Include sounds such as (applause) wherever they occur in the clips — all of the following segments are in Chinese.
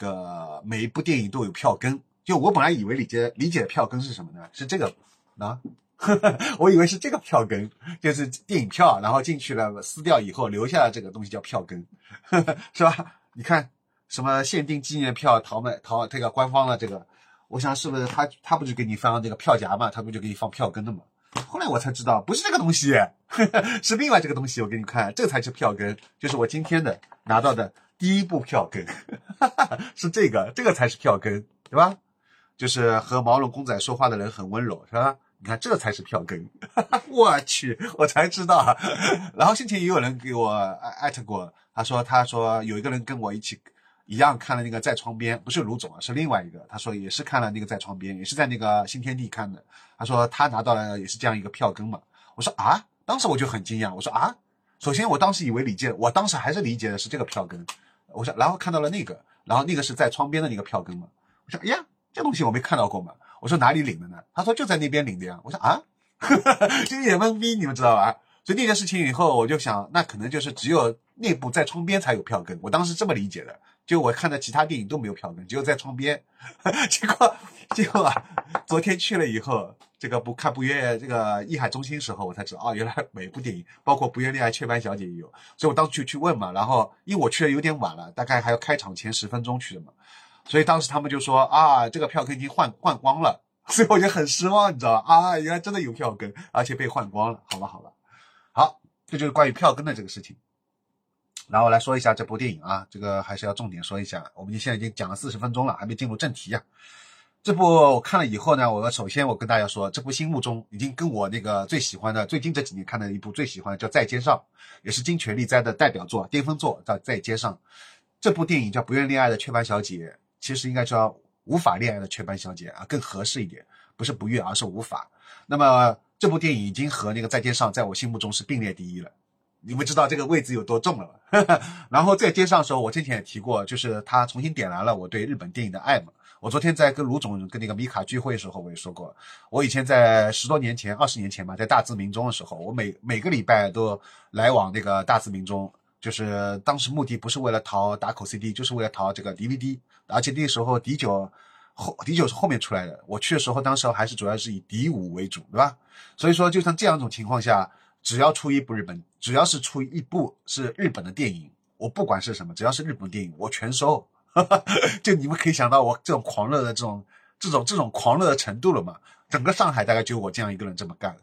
个每一部电影都有票根。就我本来以为理解理解的票根是什么呢？是这个啊，(laughs) 我以为是这个票根，就是电影票，然后进去了撕掉以后留下的这个东西叫票根，(laughs) 是吧？你看什么限定纪念票、淘买淘这个官方的这个，我想是不是他他不就给你放这个票夹嘛？他不就给你放票根的嘛？后来我才知道不是这个东西，(laughs) 是另外这个东西。我给你看，这才是票根，就是我今天的拿到的第一部票根，(laughs) 是这个，这个才是票根，对吧？就是和毛绒公仔说话的人很温柔，是吧？你看，这才是票根。(laughs) 我去，我才知道。然后先前也有人给我艾特过，他说他说有一个人跟我一起一样看了那个在窗边，不是卢总啊，是另外一个。他说也是看了那个在窗边，也是在那个新天地看的。他说他拿到了也是这样一个票根嘛。我说啊，当时我就很惊讶。我说啊，首先我当时以为理解，我当时还是理解的是这个票根。我说然后看到了那个，然后那个是在窗边的那个票根嘛。我说哎呀。这东西我没看到过嘛？我说哪里领的呢？他说就在那边领的呀。我说啊，(laughs) 就一脸懵逼，你们知道吧？所以那件事情以后，我就想，那可能就是只有内部在窗边才有票根。我当时这么理解的，就我看的其他电影都没有票根，只有在窗边。(laughs) 结果结果啊，昨天去了以后，这个不看不约这个艺海中心时候，我才知道哦，原来每部电影，包括不约恋爱雀斑小姐也有。所以我当时就去问嘛，然后因为我去的有点晚了，大概还要开场前十分钟去的嘛。所以当时他们就说啊，这个票根已经换换光了，(laughs) 所以我就很失望，你知道吧？啊，原来真的有票根，而且被换光了。好了好了，好，这就是关于票根的这个事情。然后来说一下这部电影啊，这个还是要重点说一下。我们现在已经讲了四十分钟了，还没进入正题呀。这部我看了以后呢，我首先我跟大家说，这部心目中已经跟我那个最喜欢的，最近这几年看的一部最喜欢的叫《在街上》，也是金泉利哉的代表作、巅峰作，叫《在街上》。这部电影叫《不愿恋爱的雀斑小姐》。其实应该叫无法恋爱的雀斑小姐啊，更合适一点，不是不悦，而是无法。那么这部电影已经和那个在街上，在我心目中是并列第一了。你们知道这个位置有多重了吗？(laughs) 然后在街上的时候，我之前也提过，就是他重新点燃了我对日本电影的爱嘛。我昨天在跟卢总跟那个米卡聚会的时候，我也说过，我以前在十多年前、二十年前吧，在大自鸣中的时候，我每每个礼拜都来往那个大自鸣中。就是当时目的不是为了淘打口 CD，就是为了淘这个 DVD，而且那时候 D 九后 D 九是后面出来的。我去的时候，当时还是主要是以 D 五为主，对吧？所以说，就像这样一种情况下，只要出一部日本，只要是出一部是日本的电影，我不管是什么，只要是日本电影，我全收。(laughs) 就你们可以想到我这种狂热的这种这种这种狂热的程度了嘛？整个上海大概就我这样一个人这么干。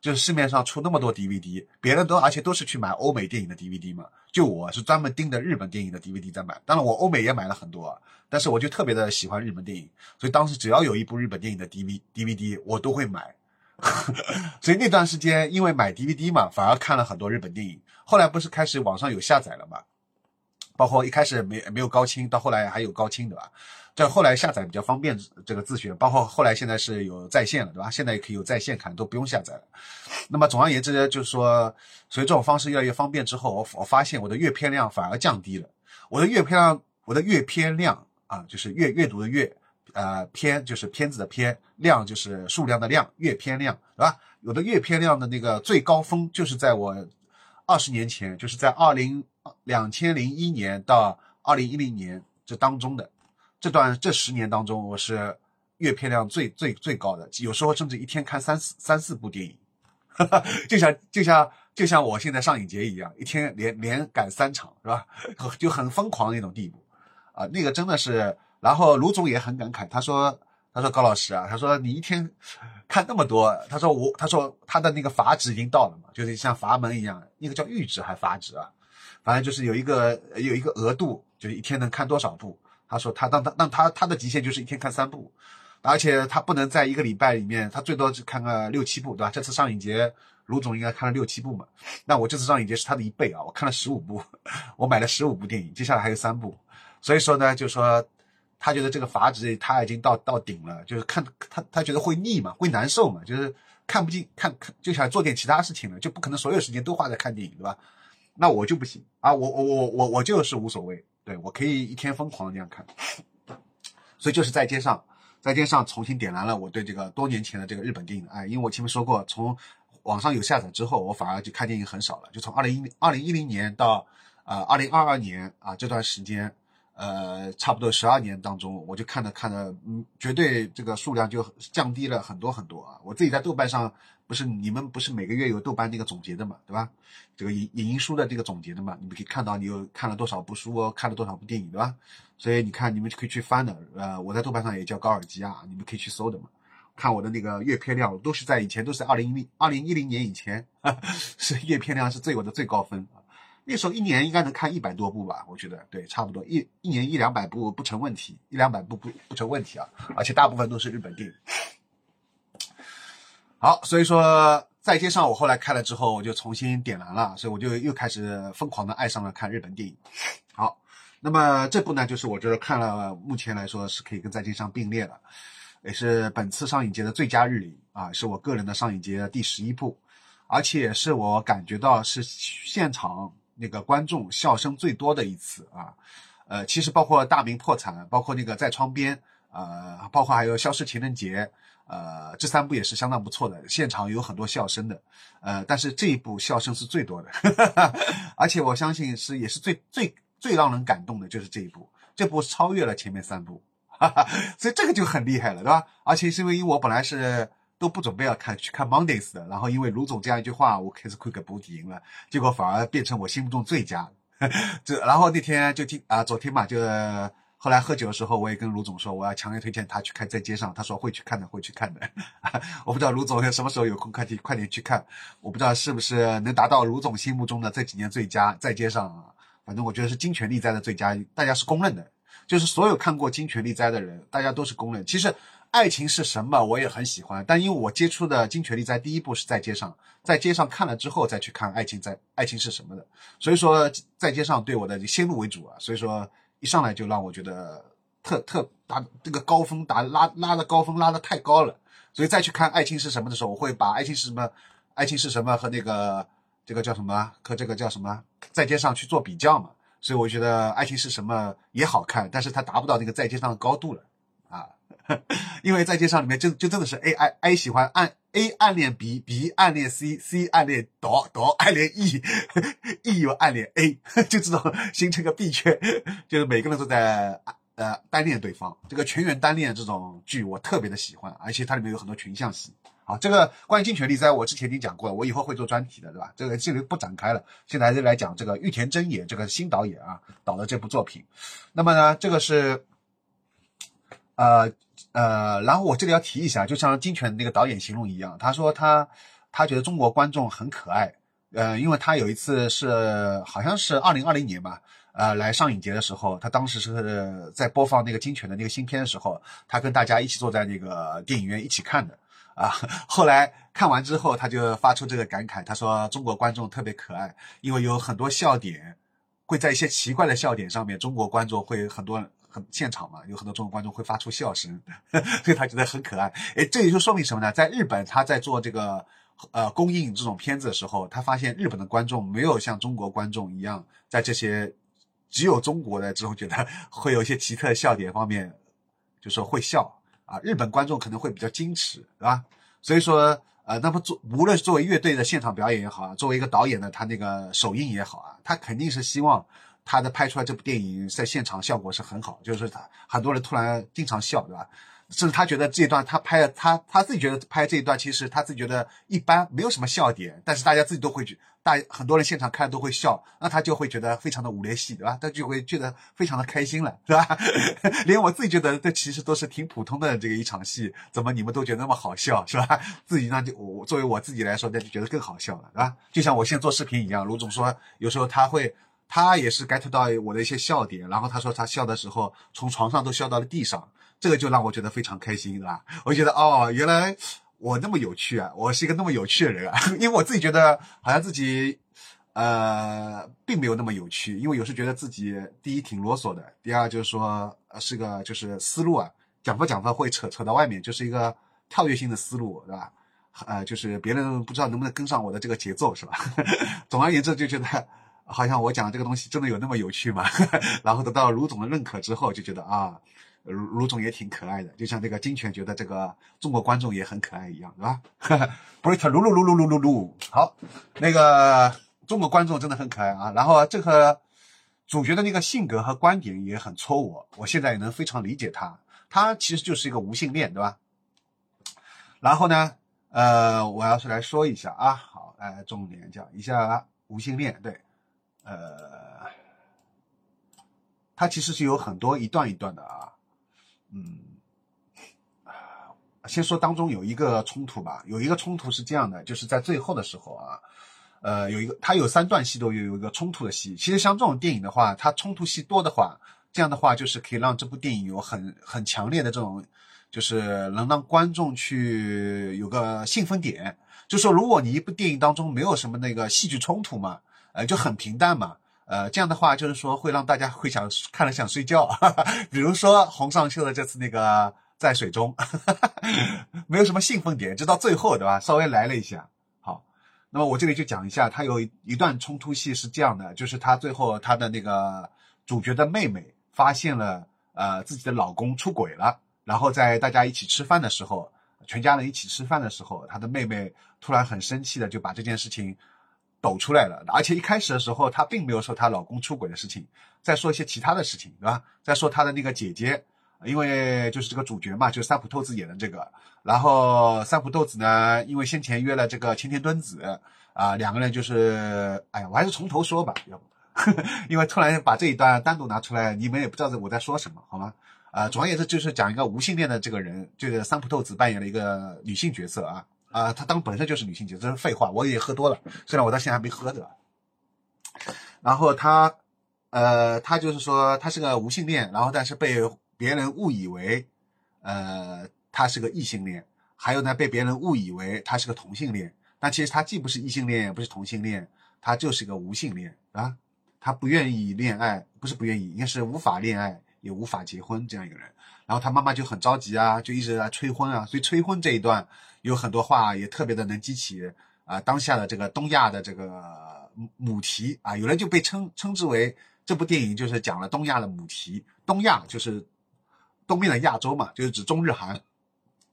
就是市面上出那么多 DVD，别人都而且都是去买欧美电影的 DVD 嘛，就我是专门盯着日本电影的 DVD 在买。当然我欧美也买了很多，但是我就特别的喜欢日本电影，所以当时只要有一部日本电影的 DVD DVD 我都会买。(laughs) 所以那段时间因为买 DVD 嘛，反而看了很多日本电影。后来不是开始网上有下载了嘛，包括一开始没没有高清，到后来还有高清对吧？这后来下载比较方便，这个自学，包括后来现在是有在线了，对吧？现在也可以有在线看，都不用下载了。那么总而言之，就是说，随着这种方式越来越方便之后，我我发现我的阅片量反而降低了。我的阅片量，我的阅片量啊，就是阅阅读的阅，呃，片就是片子的片，量就是数量的量，阅片量，对吧？有的阅片量的那个最高峰就是在我二十年前，就是在二零两千零一年到二零一零年这当中的。这段这十年当中，我是阅片量最最最高的，有时候甚至一天看三四三四部电影，哈 (laughs) 哈就像就像就像我现在上影节一样，一天连连赶三场，是吧？(laughs) 就很疯狂那种地步，啊，那个真的是。然后卢总也很感慨，他说他说高老师啊，他说你一天看那么多，他说我他说他的那个阀值已经到了嘛，就是像阀门一样，那个叫阈值还阀值啊，反正就是有一个有一个额度，就是一天能看多少部。他说他当他让他他的极限就是一天看三部，而且他不能在一个礼拜里面，他最多只看个六七部，对吧？这次上影节，卢总应该看了六七部嘛。那我这次上影节是他的一倍啊，我看了十五部，我买了十五部电影，接下来还有三部。所以说呢，就说他觉得这个阀值他已经到到顶了，就是看他他觉得会腻嘛，会难受嘛，就是看不进看看就想做点其他事情了，就不可能所有时间都花在看电影，对吧？那我就不行啊，我我我我我就是无所谓。对我可以一天疯狂这样看，所以就是在街上，在街上重新点燃了我对这个多年前的这个日本电影的爱。因为我前面说过，从网上有下载之后，我反而就看电影很少了。就从二零一二零一零年到呃二零二二年啊这段时间，呃，差不多十二年当中，我就看着看着，嗯，绝对这个数量就降低了很多很多啊！我自己在豆瓣上，不是你们不是每个月有豆瓣那个总结的嘛，对吧？这个影影音书的这个总结的嘛，你们可以看到你有看了多少部书，看了多少部电影，对吧？所以你看，你们就可以去翻的。呃，我在豆瓣上也叫高尔基啊，你们可以去搜的嘛。看我的那个阅片量，都是在以前都是二零一零二零一零年以前，(laughs) 是阅片量是最我的最高分。那时候一年应该能看一百多部吧，我觉得对，差不多一一年一两百部不成问题，一两百部不不成问题啊，而且大部分都是日本电影。好，所以说在街上我后来看了之后，我就重新点燃了，所以我就又开始疯狂的爱上了看日本电影。好，那么这部呢，就是我觉得看了目前来说是可以跟在街上并列的，也是本次上影节的最佳日影啊，是我个人的上影节第十一部，而且是我感觉到是现场。那个观众笑声最多的一次啊，呃，其实包括大明破产，包括那个在窗边，呃，包括还有消失情人节，呃，这三部也是相当不错的，现场有很多笑声的，呃，但是这一部笑声是最多的，(laughs) 而且我相信是也是最最最让人感动的，就是这一部，这部超越了前面三部，哈哈，所以这个就很厉害了，对吧？而且是因为我本来是。都不准备要看去看 Mondays 的，然后因为卢总这样一句话，我开始 quick 补底赢了，结果反而变成我心目中最佳。(laughs) 这然后那天就听啊，昨天嘛，就后来喝酒的时候，我也跟卢总说，我要强烈推荐他去看在街上，他说会去看的，会去看的。(laughs) 我不知道卢总什么时候有空，快去快点去看。我不知道是不是能达到卢总心目中的这几年最佳在街上啊，反正我觉得是金泉力灾的最佳，大家是公认的，就是所有看过金泉力灾的人，大家都是公认。其实。爱情是什么？我也很喜欢，但因为我接触的金权力在第一部是在街上，在街上看了之后再去看爱情，在爱情是什么的，所以说在街上对我的先入为主啊，所以说一上来就让我觉得特特达这个高峰达拉拉的高峰拉的太高了，所以再去看爱情是什么的时候，我会把爱情是什么，爱情是什么和那个这个叫什么和这个叫什么在街上去做比较嘛，所以我觉得爱情是什么也好看，但是它达不到那个在街上的高度了。(laughs) 因为在街上里面就就真的是 A I I 喜欢暗 A 暗恋 B，B 暗恋 C，C 暗恋 D，D 暗恋 E，E 又暗恋 A，(laughs) 就这种形成个 B 圈，就是每个人都在呃单恋对方。这个全员单恋这种剧我特别的喜欢，而且它里面有很多群像戏。好，这个关于金权力在我之前已经讲过了，我以后会做专题的，对吧？这个这里不展开了，现在还是来讲这个玉田真也这个新导演啊导的这部作品。那么呢，这个是呃。呃，然后我这里要提一下，就像金泉那个导演形容一样，他说他他觉得中国观众很可爱，呃，因为他有一次是好像是二零二零年吧，呃，来上影节的时候，他当时是在播放那个金泉的那个新片的时候，他跟大家一起坐在那个电影院一起看的，啊，(laughs) 后来看完之后，他就发出这个感慨，他说中国观众特别可爱，因为有很多笑点会在一些奇怪的笑点上面，中国观众会很多。很现场嘛，有很多中国观众会发出笑声，(laughs) 所以他觉得很可爱。哎，这也就说明什么呢？在日本，他在做这个呃公映这种片子的时候，他发现日本的观众没有像中国观众一样，在这些只有中国的这种觉得 (laughs) 会有一些奇特笑点方面，就说会笑啊。日本观众可能会比较矜持，对吧？所以说，呃，那么做无论是作为乐队的现场表演也好啊，作为一个导演的他那个首映也好啊，他肯定是希望。他的拍出来这部电影在现场效果是很好，就是他很多人突然经常笑，对吧？甚至他觉得这一段他拍的，他他自己觉得拍这一段其实他自己觉得一般，没有什么笑点，但是大家自己都会觉，大很多人现场看都会笑，那他就会觉得非常的五连戏，对吧？他就会觉得非常的开心了，对吧？(laughs) 连我自己觉得这其实都是挺普通的这个一场戏，怎么你们都觉得那么好笑，是吧？(laughs) 自己呢就我作为我自己来说，那就觉得更好笑了，对吧？就像我现在做视频一样，卢总说有时候他会。他也是 get 到我的一些笑点，然后他说他笑的时候从床上都笑到了地上，这个就让我觉得非常开心，对吧？我觉得哦，原来我那么有趣啊，我是一个那么有趣的人啊，(laughs) 因为我自己觉得好像自己呃并没有那么有趣，因为有时觉得自己第一挺啰嗦的，第二就是说是个就是思路啊，讲吧讲吧会扯扯到外面，就是一个跳跃性的思路，对吧？呃，就是别人不知道能不能跟上我的这个节奏，是吧？(laughs) 总而言之就觉得。好像我讲的这个东西真的有那么有趣吗？(laughs) 然后得到卢总的认可之后，就觉得啊，卢卢总也挺可爱的，就像这个金泉觉得这个中国观众也很可爱一样，对吧？(laughs) 不是他噜噜噜噜噜噜噜。好，那个中国观众真的很可爱啊。然后这个主角的那个性格和观点也很戳我，我现在也能非常理解他。他其实就是一个无性恋，对吧？然后呢，呃，我要是来说一下啊，好，来重点讲一下无性恋，对，呃，它其实是有很多一段一段的啊，嗯，先说当中有一个冲突吧，有一个冲突是这样的，就是在最后的时候啊。呃，有一个，它有三段戏都有有一个冲突的戏。其实像这种电影的话，它冲突戏多的话，这样的话就是可以让这部电影有很很强烈的这种，就是能让观众去有个兴奋点。就说如果你一部电影当中没有什么那个戏剧冲突嘛，呃，就很平淡嘛，呃，这样的话就是说会让大家会想看了想睡觉。(laughs) 比如说洪尚秀的这次那个在水中，(laughs) 没有什么兴奋点，直到最后对吧？稍微来了一下。好那么我这里就讲一下，他有一段冲突戏是这样的，就是他最后他的那个主角的妹妹发现了呃自己的老公出轨了，然后在大家一起吃饭的时候，全家人一起吃饭的时候，他的妹妹突然很生气的就把这件事情抖出来了，而且一开始的时候她并没有说她老公出轨的事情，在说一些其他的事情，对吧？在说她的那个姐姐。因为就是这个主角嘛，就是三浦透子演的这个。然后三浦透子呢，因为先前约了这个青田敦子啊，两个人就是，哎呀，我还是从头说吧，要不，因为突然把这一段单独拿出来，你们也不知道我在说什么，好吗？啊，主要也是就是讲一个无性恋的这个人，就是三浦透子扮演了一个女性角色啊啊，她当本身就是女性角色，这是废话，我也喝多了，虽然我到现在还没喝的。然后他，呃，他就是说他是个无性恋，然后但是被。别人误以为，呃，他是个异性恋，还有呢，被别人误以为他是个同性恋。但其实他既不是异性恋，也不是同性恋，他就是个无性恋啊。他不愿意恋爱，不是不愿意，应该是无法恋爱，也无法结婚这样一个人。然后他妈妈就很着急啊，就一直在催婚啊。所以催婚这一段有很多话也特别的能激起啊当下的这个东亚的这个母题啊。有人就被称称之为这部电影就是讲了东亚的母题，东亚就是。东面的亚洲嘛，就是指中日韩。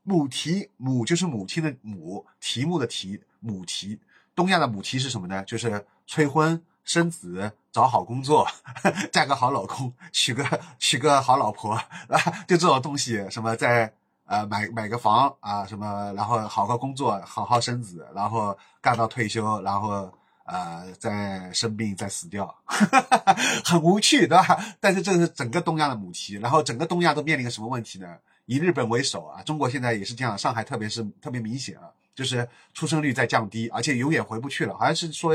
母题母就是母亲的母，题目的题母题。东亚的母题是什么呢？就是催婚、生子、找好工作、(laughs) 嫁个好老公、娶个娶个好老婆啊，(laughs) 就这种东西。什么在呃买买个房啊，什么然后好好工作，好好生子，然后干到退休，然后。呃，再生病，再死掉，(laughs) 很无趣，对吧？但是这是整个东亚的母题，然后整个东亚都面临个什么问题呢？以日本为首啊，中国现在也是这样，上海特别是特别明显啊，就是出生率在降低，而且永远回不去了，好像是说，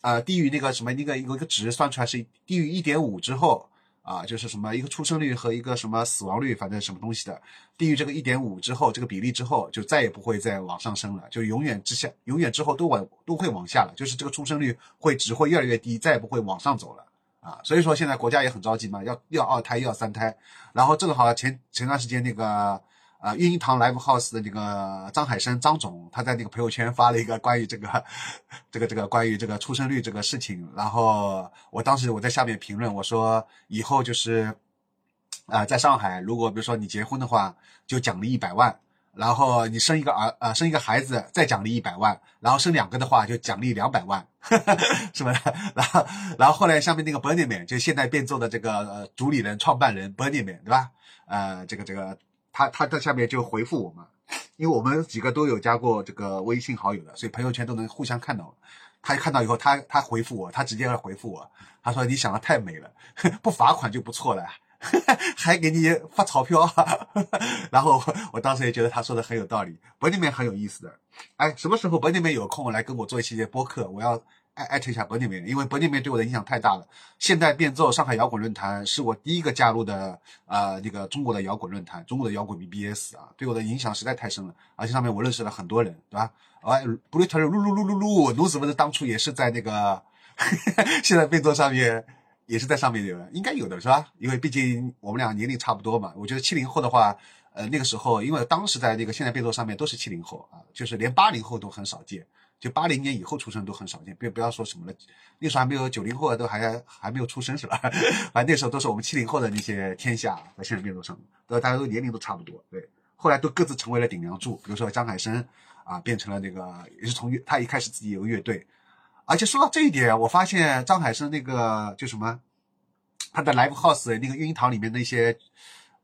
呃，低于那个什么那个一个一个值算出来是低于一点五之后。啊，就是什么一个出生率和一个什么死亡率，反正什么东西的，低于这个一点五之后，这个比例之后，就再也不会再往上升了，就永远之下，永远之后都往都会往下了，就是这个出生率会只会越来越低，再也不会往上走了啊。所以说现在国家也很着急嘛，要要二胎，要三胎，然后正好前前段时间那个。啊，育婴堂 Live House 的那个张海生张总，他在那个朋友圈发了一个关于这个，这个这个关于这个出生率这个事情。然后我当时我在下面评论，我说以后就是，啊，在上海，如果比如说你结婚的话，就奖励一百万；然后你生一个儿，呃，生一个孩子再奖励一百万；然后生两个的话就奖励两百万，(laughs) 是不是？(laughs) 然后然后后来下面那个 Burning Man 就现代变奏的这个主理人、创办人 Burning Man 对吧？呃，这个这个。他他在下面就回复我们，因为我们几个都有加过这个微信好友的，所以朋友圈都能互相看到。他看到以后，他他回复我，他直接来回复我，他说：“你想的太美了，(laughs) 不罚款就不错了，(laughs) 还给你发钞票。(laughs) ”然后我当时也觉得他说的很有道理，本里面很有意思的。哎，什么时候本里面有空来跟我做一些播客？我要。艾特一下本里面，因为本里面对我的影响太大了。现代变奏上海摇滚论坛是我第一个加入的，呃，那个中国的摇滚论坛，中国的摇滚 BBS 啊，对我的影响实在太深了。而且上面我认识了很多人，对吧？哎，布雷特噜噜噜噜噜，卢子不是当初也是在那个 (laughs) 现代变奏上面，也是在上面有，应该有的是吧？因为毕竟我们俩年龄差不多嘛。我觉得七零后的话，呃，那个时候因为当时在那个现代变奏上面都是七零后啊，就是连八零后都很少见。就八零年以后出生都很少见，别不要说什么了，那时候还没有九零后都还还没有出生是吧？(laughs) 反正那时候都是我们七零后的那些天下在现在变奏上，都大家都年龄都差不多，对。后来都各自成为了顶梁柱，比如说张海生啊，变成了那个也是从乐，他一开始自己有个乐队，而且说到这一点，我发现张海生那个就什么，他的 live house 那个育婴堂里面那些，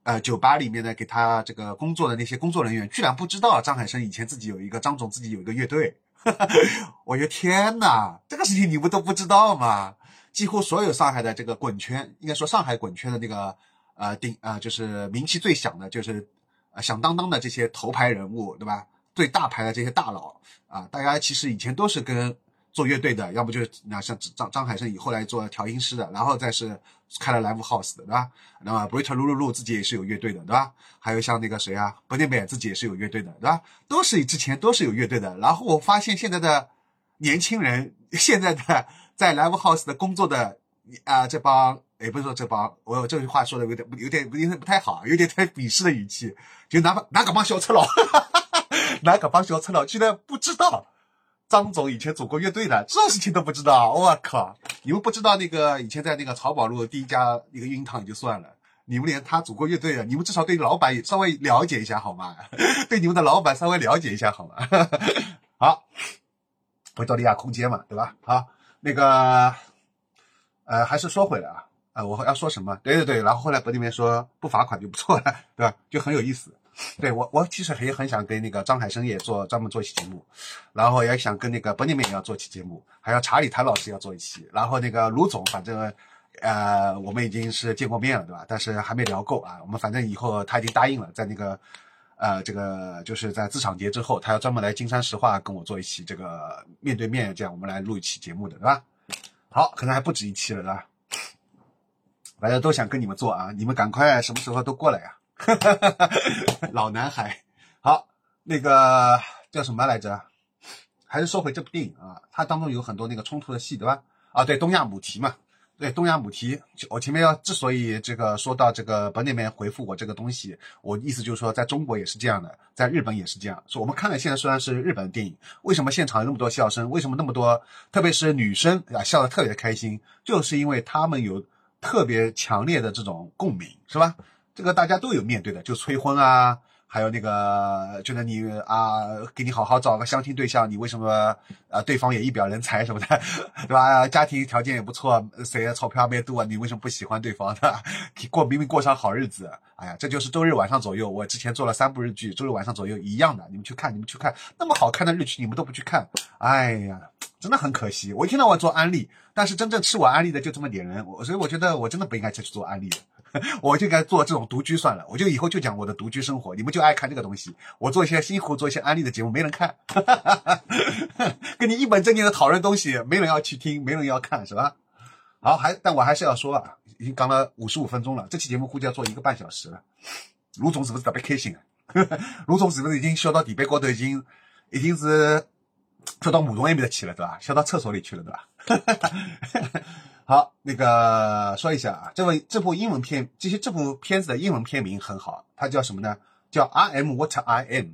呃，酒吧里面的给他这个工作的那些工作人员，居然不知道张海生以前自己有一个张总自己有一个乐队。(laughs) 我的天呐，这个事情你们都不知道吗？几乎所有上海的这个滚圈，应该说上海滚圈的那个呃顶呃，就是名气最响的，就是呃响当当的这些头牌人物，对吧？最大牌的这些大佬啊，大家其实以前都是跟做乐队的，要不就是那像张张海生以后来做调音师的，然后再是开了 live house 的，对吧？那么 Brit 露露露自己也是有乐队的，对吧？还有像那个谁啊，伯内美自己也是有乐队的，对吧？都是之前都是有乐队的。然后我发现现在的年轻人，现在的 (laughs) 在 live house 的工作的啊这帮，也不是说这帮，我这句话说的有点有点有点不太好，有点太鄙视的语气，就哪哪个帮小赤佬，(laughs) 哪个帮小赤佬居然不知道。张总以前组过乐队的，这事情都不知道，我靠！你们不知道那个以前在那个漕宝路第一家一个音堂也就算了，你们连他组过乐队的，你们至少对老板也稍微了解一下好吗？(laughs) 对你们的老板稍微了解一下好吗？(laughs) 好，维多利亚空间嘛，对吧？好，那个，呃，还是说回来啊，呃，我要说什么？对对对，然后后来伯里面说不罚款就不错了，对吧？就很有意思。(laughs) 对我，我其实也很想跟那个张海生也做专门做一期节目，然后也想跟那个伯尼美也要做一期节目，还有查理谭老师要做一期，然后那个卢总，反正呃我们已经是见过面了，对吧？但是还没聊够啊。我们反正以后他已经答应了，在那个呃这个就是在资场节之后，他要专门来金山石化跟我做一期这个面对面这样我们来录一期节目的，对吧？好，可能还不止一期了，对吧？大家都想跟你们做啊，你们赶快什么时候都过来呀！哈哈哈老男孩，好，那个叫什么来着？还是说回这部电影啊，它当中有很多那个冲突的戏，对吧？啊，对，东亚母题嘛，对，东亚母题。我前面要之所以这个说到这个本里面回复我这个东西，我意思就是说，在中国也是这样的，在日本也是这样。说我们看的现在虽然是日本电影，为什么现场有那么多笑声？为什么那么多，特别是女生啊，笑得特别开心？就是因为他们有特别强烈的这种共鸣，是吧？这个大家都有面对的，就催婚啊，还有那个觉得你啊，给你好好找个相亲对象，你为什么啊？对方也一表人才什么的，(laughs) 对吧？家庭条件也不错，谁钞票没多，你为什么不喜欢对方的？(laughs) 过明明过上好日子，哎呀，这就是周日晚上左右，我之前做了三部日剧，周日晚上左右一样的，你们去看，你们去看，那么好看的日剧你们都不去看，哎呀，真的很可惜。我一天到晚做安利，但是真正吃我安利的就这么点人，我所以我觉得我真的不应该再去做安利了。(laughs) 我就该做这种独居算了，我就以后就讲我的独居生活，你们就爱看这个东西。我做一些辛苦做一些安利的节目，没人看，(laughs) 跟你一本正经的讨论东西，没人要去听，没人要看，是吧？好，还但我还是要说啊，已经讲了五十五分钟了，这期节目估计要做一个半小时了。卢总是不是特别开心啊？(laughs) 卢总是不是已经笑到地板高头，已经已经是跳到马桶那边去了，对吧？笑到厕所里去了，对吧？好，那个说一下啊，这位这部英文片，这些这部片子的英文片名很好，它叫什么呢？叫 I am what I am，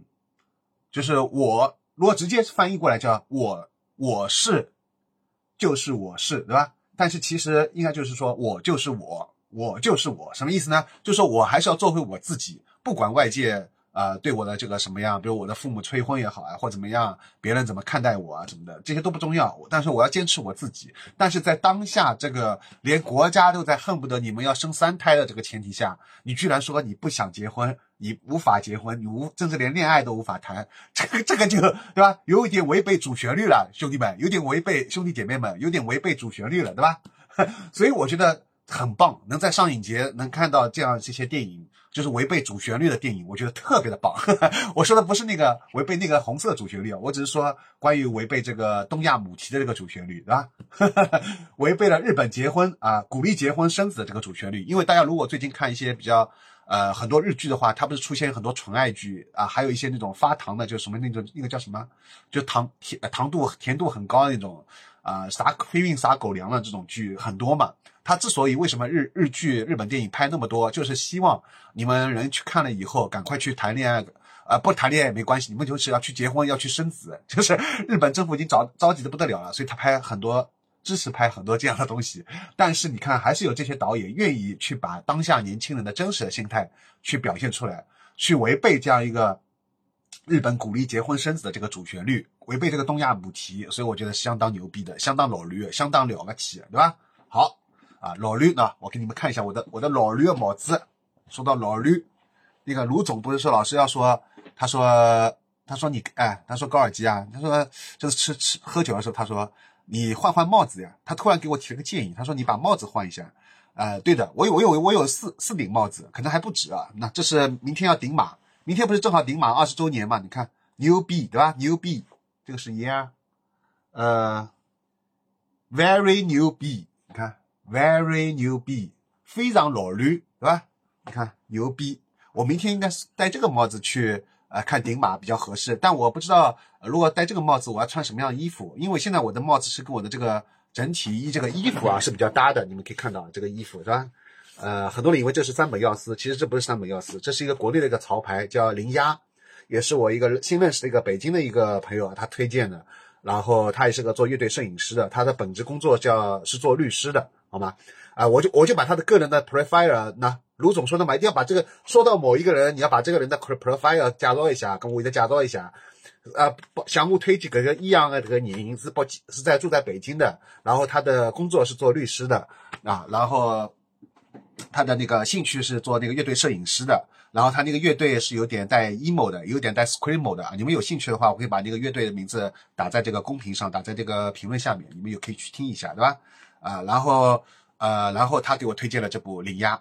就是我，如果直接翻译过来叫我我是，就是我是，对吧？但是其实应该就是说我就是我，我就是我，什么意思呢？就是说我还是要做回我自己，不管外界。啊，对我的这个什么样，比如我的父母催婚也好啊，或怎么样，别人怎么看待我啊，什么的，这些都不重要。但是我要坚持我自己。但是在当下这个连国家都在恨不得你们要生三胎的这个前提下，你居然说你不想结婚，你无法结婚，你无甚至连恋爱都无法谈，这个这个就对吧？有一点违背主旋律了，兄弟们，有点违背兄弟姐妹们，有点违背主旋律了，对吧？(laughs) 所以我觉得很棒，能在上影节能看到这样这些电影。就是违背主旋律的电影，我觉得特别的棒。(laughs) 我说的不是那个违背那个红色主旋律啊，我只是说关于违背这个东亚母题的这个主旋律，对吧？(laughs) 违背了日本结婚啊，鼓励结婚生子的这个主旋律。因为大家如果最近看一些比较呃很多日剧的话，它不是出现很多纯爱剧啊，还有一些那种发糖的，就什么那种那个叫什么，就糖甜糖度甜度很高的那种啊，撒飞运撒狗粮的这种剧很多嘛。他之所以为什么日日剧日本电影拍那么多，就是希望你们人去看了以后，赶快去谈恋爱，呃，不谈恋爱也没关系，你们就是要去结婚，要去生子，(laughs) 就是日本政府已经着着急的不得了了，所以他拍很多支持拍很多这样的东西。但是你看，还是有这些导演愿意去把当下年轻人的真实的心态去表现出来，去违背这样一个日本鼓励结婚生子的这个主旋律，违背这个东亚母题，所以我觉得相当牛逼的，相当老驴，相当了不起，对吧？好。啊，老吕呢，我给你们看一下我的我的老吕的帽子。说到老吕，那个卢总不是说老师要说，他说他说你哎，他说高尔基啊，他说就是吃吃喝酒的时候，他说你换换帽子呀。他突然给我提了个建议，他说你把帽子换一下。呃，对的，我有我有我有四四顶帽子，可能还不止啊。那这是明天要顶马，明天不是正好顶马二十周年嘛？你看牛逼对吧？牛逼，这个是 year，呃，very 牛逼，你看 very 牛逼，非常老绿对吧？你看牛逼，我明天应该是戴这个帽子去呃看顶马比较合适，但我不知道如果戴这个帽子我要穿什么样的衣服，因为现在我的帽子是跟我的这个。整体衣这个衣服啊是比较搭的，你们可以看到这个衣服是吧？呃，很多人以为这是三本药师，其实这不是三本药师，这是一个国内的一个潮牌，叫灵鸭，也是我一个新认识的一个北京的一个朋友啊，他推荐的。然后他也是个做乐队摄影师的，他的本职工作叫是做律师的，好吗？啊，我就我就把他的个人的 profile，那卢总说的嘛，一定要把这个说到某一个人，你要把这个人的 profile 介绍一下，跟我一个介绍一下。呃，向我推荐这个一样的这个人是北是在住在北京的，然后他的工作是做律师的啊，然后他的那个兴趣是做那个乐队摄影师的，然后他那个乐队是有点带 emo 的，有点带 scream 的啊。你们有兴趣的话，我可以把那个乐队的名字打在这个公屏上，打在这个评论下面，你们也可以去听一下，对吧？啊，然后呃，然后他给我推荐了这部《灵鸭》，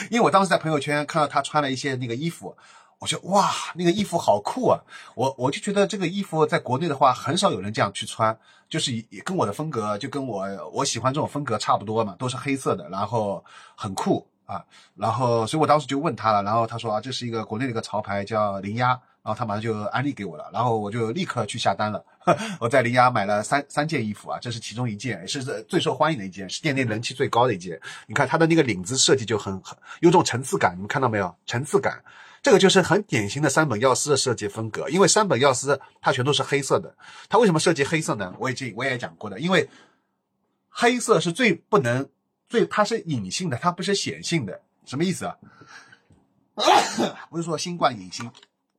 (laughs) 因为我当时在朋友圈看到他穿了一些那个衣服。我觉得哇，那个衣服好酷啊！我我就觉得这个衣服在国内的话，很少有人这样去穿，就是也跟我的风格，就跟我我喜欢这种风格差不多嘛，都是黑色的，然后很酷啊。然后，所以我当时就问他了，然后他说啊，这是一个国内的一个潮牌，叫灵鸭，然后他马上就安利给我了，然后我就立刻去下单了。(laughs) 我在灵鸭买了三三件衣服啊，这是其中一件，也是最受欢迎的一件，是店内人气最高的一件。你看它的那个领子设计就很很有种层次感，你们看到没有？层次感。这个就是很典型的三本药师的设计风格，因为三本药师它全都是黑色的，它为什么设计黑色呢？我已经我也讲过的，因为黑色是最不能最它是隐性的，它不是显性的，什么意思啊？(coughs) 不是说新冠隐性、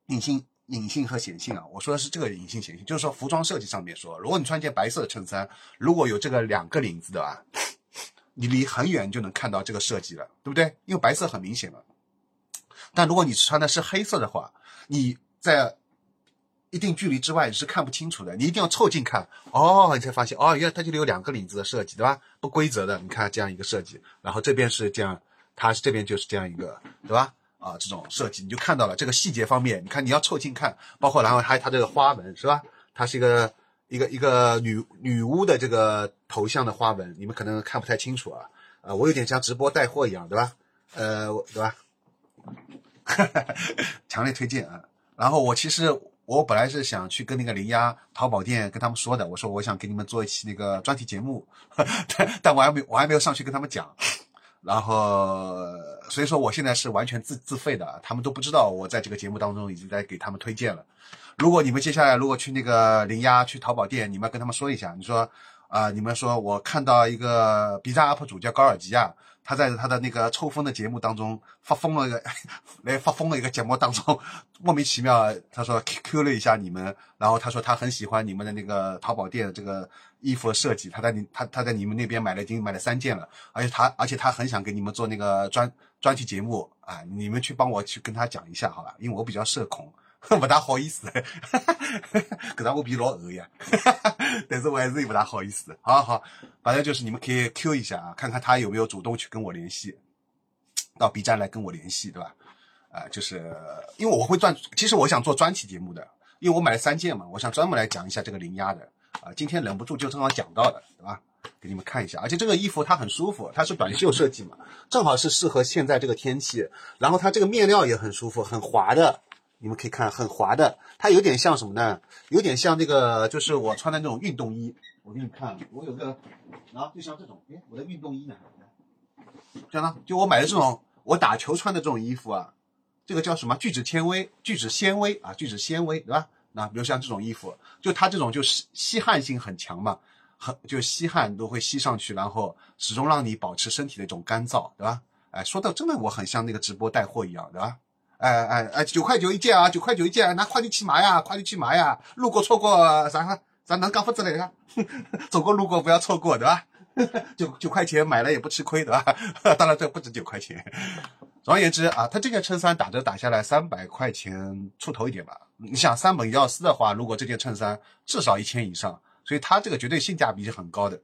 隐性、隐性和显性啊，我说的是这个隐性显性，就是说服装设计上面说，如果你穿件白色的衬衫，如果有这个两个领子的啊，你离很远就能看到这个设计了，对不对？因为白色很明显嘛。但如果你穿的是黑色的话，你在一定距离之外你是看不清楚的，你一定要凑近看哦，你才发现哦，原来它这里有两个领子的设计，对吧？不规则的，你看这样一个设计，然后这边是这样，它是这边就是这样一个，对吧？啊，这种设计你就看到了这个细节方面，你看你要凑近看，包括然后还有它这个花纹是吧？它是一个一个一个女女巫的这个头像的花纹，你们可能看不太清楚啊，啊，我有点像直播带货一样，对吧？呃，对吧？(laughs) 强烈推荐啊！然后我其实我本来是想去跟那个零压淘宝店跟他们说的，我说我想给你们做一期那个专题节目，(laughs) 但但我还没我还没有上去跟他们讲。然后所以说我现在是完全自自费的，他们都不知道我在这个节目当中已经在给他们推荐了。如果你们接下来如果去那个零压去淘宝店，你们要跟他们说一下，你说啊，你们说我看到一个 B 站 UP 主叫高尔基亚。他在他的那个抽风的节目当中发疯了一个，来发疯的一个节目当中，莫名其妙，他说 QQ 了一下你们，然后他说他很喜欢你们的那个淘宝店的这个衣服设计，他在你他他在你们那边买了已经买了三件了，而且他而且他很想给你们做那个专专题节目啊，你们去帮我去跟他讲一下好吧，因为我比较社恐。(laughs) 不大好意思，(laughs) 搿张我比老厚呀，哈哈哈但是我还是不大好意思。好好，反正就是你们可以 Q 一下啊，看看他有没有主动去跟我联系，到 B 站来跟我联系，对吧？啊，就是因为我会专，其实我想做专题节目的，因为我买了三件嘛，我想专门来讲一下这个零压的啊。今天忍不住就正好讲到了，对吧？给你们看一下，而且这个衣服它很舒服，它是短袖设计嘛，正好是适合现在这个天气。然后它这个面料也很舒服，很滑的。你们可以看，很滑的，它有点像什么呢？有点像那个，就是我穿的那种运动衣。我给你看，我有个，啊，就像这种，哎，我的运动衣呢？这样呢，就我买的这种，我打球穿的这种衣服啊，这个叫什么？聚酯纤维，聚酯纤维啊，聚酯纤维，对吧？那比如像这种衣服，就它这种就是吸汗性很强嘛，很就吸汗都会吸上去，然后始终让你保持身体的一种干燥，对吧？哎，说到真的，我很像那个直播带货一样，对吧？哎哎哎，九块九一件啊，九块九一件，拿快递去买呀，快递去买呀，路过错过啥啥能讲法子来个？(laughs) 走过路过不要错过，对吧？(laughs) 九九块钱买了也不吃亏，对吧？(laughs) 当然这不止九块钱。总而言之啊，它这件衬衫打折打下来三百块钱出头一点吧。你想三本药丝的话，如果这件衬衫至少一千以上，所以它这个绝对性价比是很高的。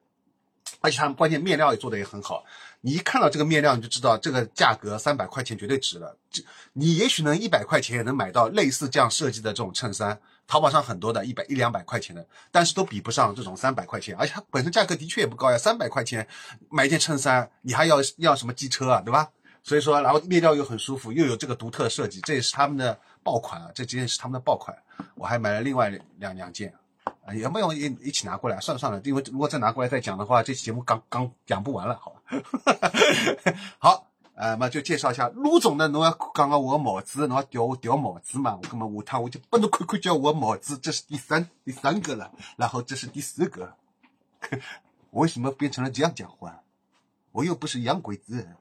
而且它关键面料也做的也很好，你一看到这个面料，你就知道这个价格三百块钱绝对值了。这你也许能一百块钱也能买到类似这样设计的这种衬衫，淘宝上很多的，一百一两百块钱的，但是都比不上这种三百块钱，而且它本身价格的确也不高呀。三百块钱买一件衬衫，你还要要什么机车啊，对吧？所以说，然后面料又很舒服，又有这个独特设计，这也是他们的爆款啊，这几件是他们的爆款。我还买了另外两两件。啊，也没有一一起拿过来，算了算了，因为如果再拿过来再讲的话，这期节目刚刚讲不完了，好吧？(laughs) 好，呃，那就介绍一下陆总呢，侬要讲讲我的帽子，侬要掉我掉帽子嘛，那么下趟我就帮侬看看叫我帽子，这是第三第三个了，然后这是第四个，(laughs) 为什么变成了这样讲话？我又不是洋鬼子。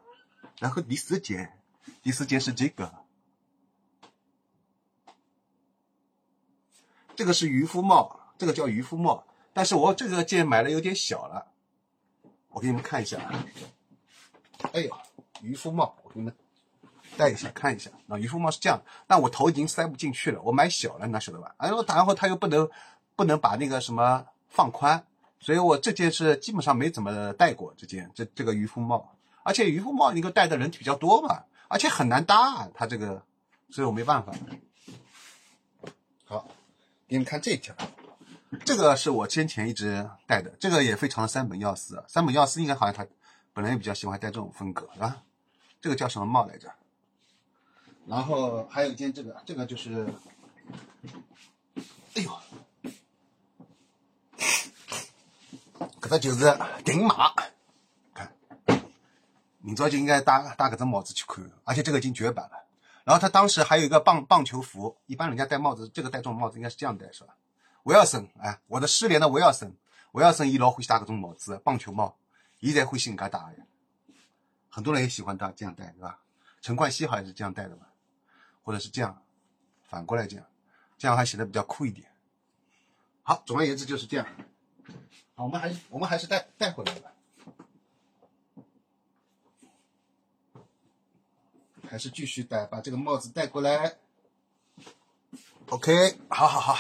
然后第四件，第四件是这个，这个是渔夫帽。这个叫渔夫帽，但是我这个件买的有点小了，我给你们看一下。哎呦，渔夫帽，我给你们戴一下看一下。那渔夫帽是这样，但我头已经塞不进去了，我买小了，那晓得吧？哎呦，然后它又不能不能把那个什么放宽，所以我这件是基本上没怎么戴过这件这这个渔夫帽，而且渔夫帽你个戴的人比较多嘛，而且很难搭，啊它这个，所以我没办法。好，给你们看这条。这个是我先前一直戴的，这个也非常的三本药丝。三本药丝应该好像他本来也比较喜欢戴这种风格，是吧？这个叫什么帽来着？然后还有一件这个，这个就是，哎呦，这个就是顶马，看，明早就应该戴戴这只帽子去看，而且这个已经绝版了。然后他当时还有一个棒棒球服，一般人家戴帽子，这个戴这种帽子应该是这样戴，是吧？威尔森，哎，我的失联的威尔森，威尔森伊老欢喜戴搿种帽子，棒球帽，伊才欢喜人家戴。很多人也喜欢他这样戴，对吧？陈冠希好像是这样戴的吧，或者是这样，反过来这样，这样还显得比较酷一点。好，总而言之就是这样。好，我们还是我们还是带带回来吧，还是继续戴，把这个帽子戴过来。OK，好好好。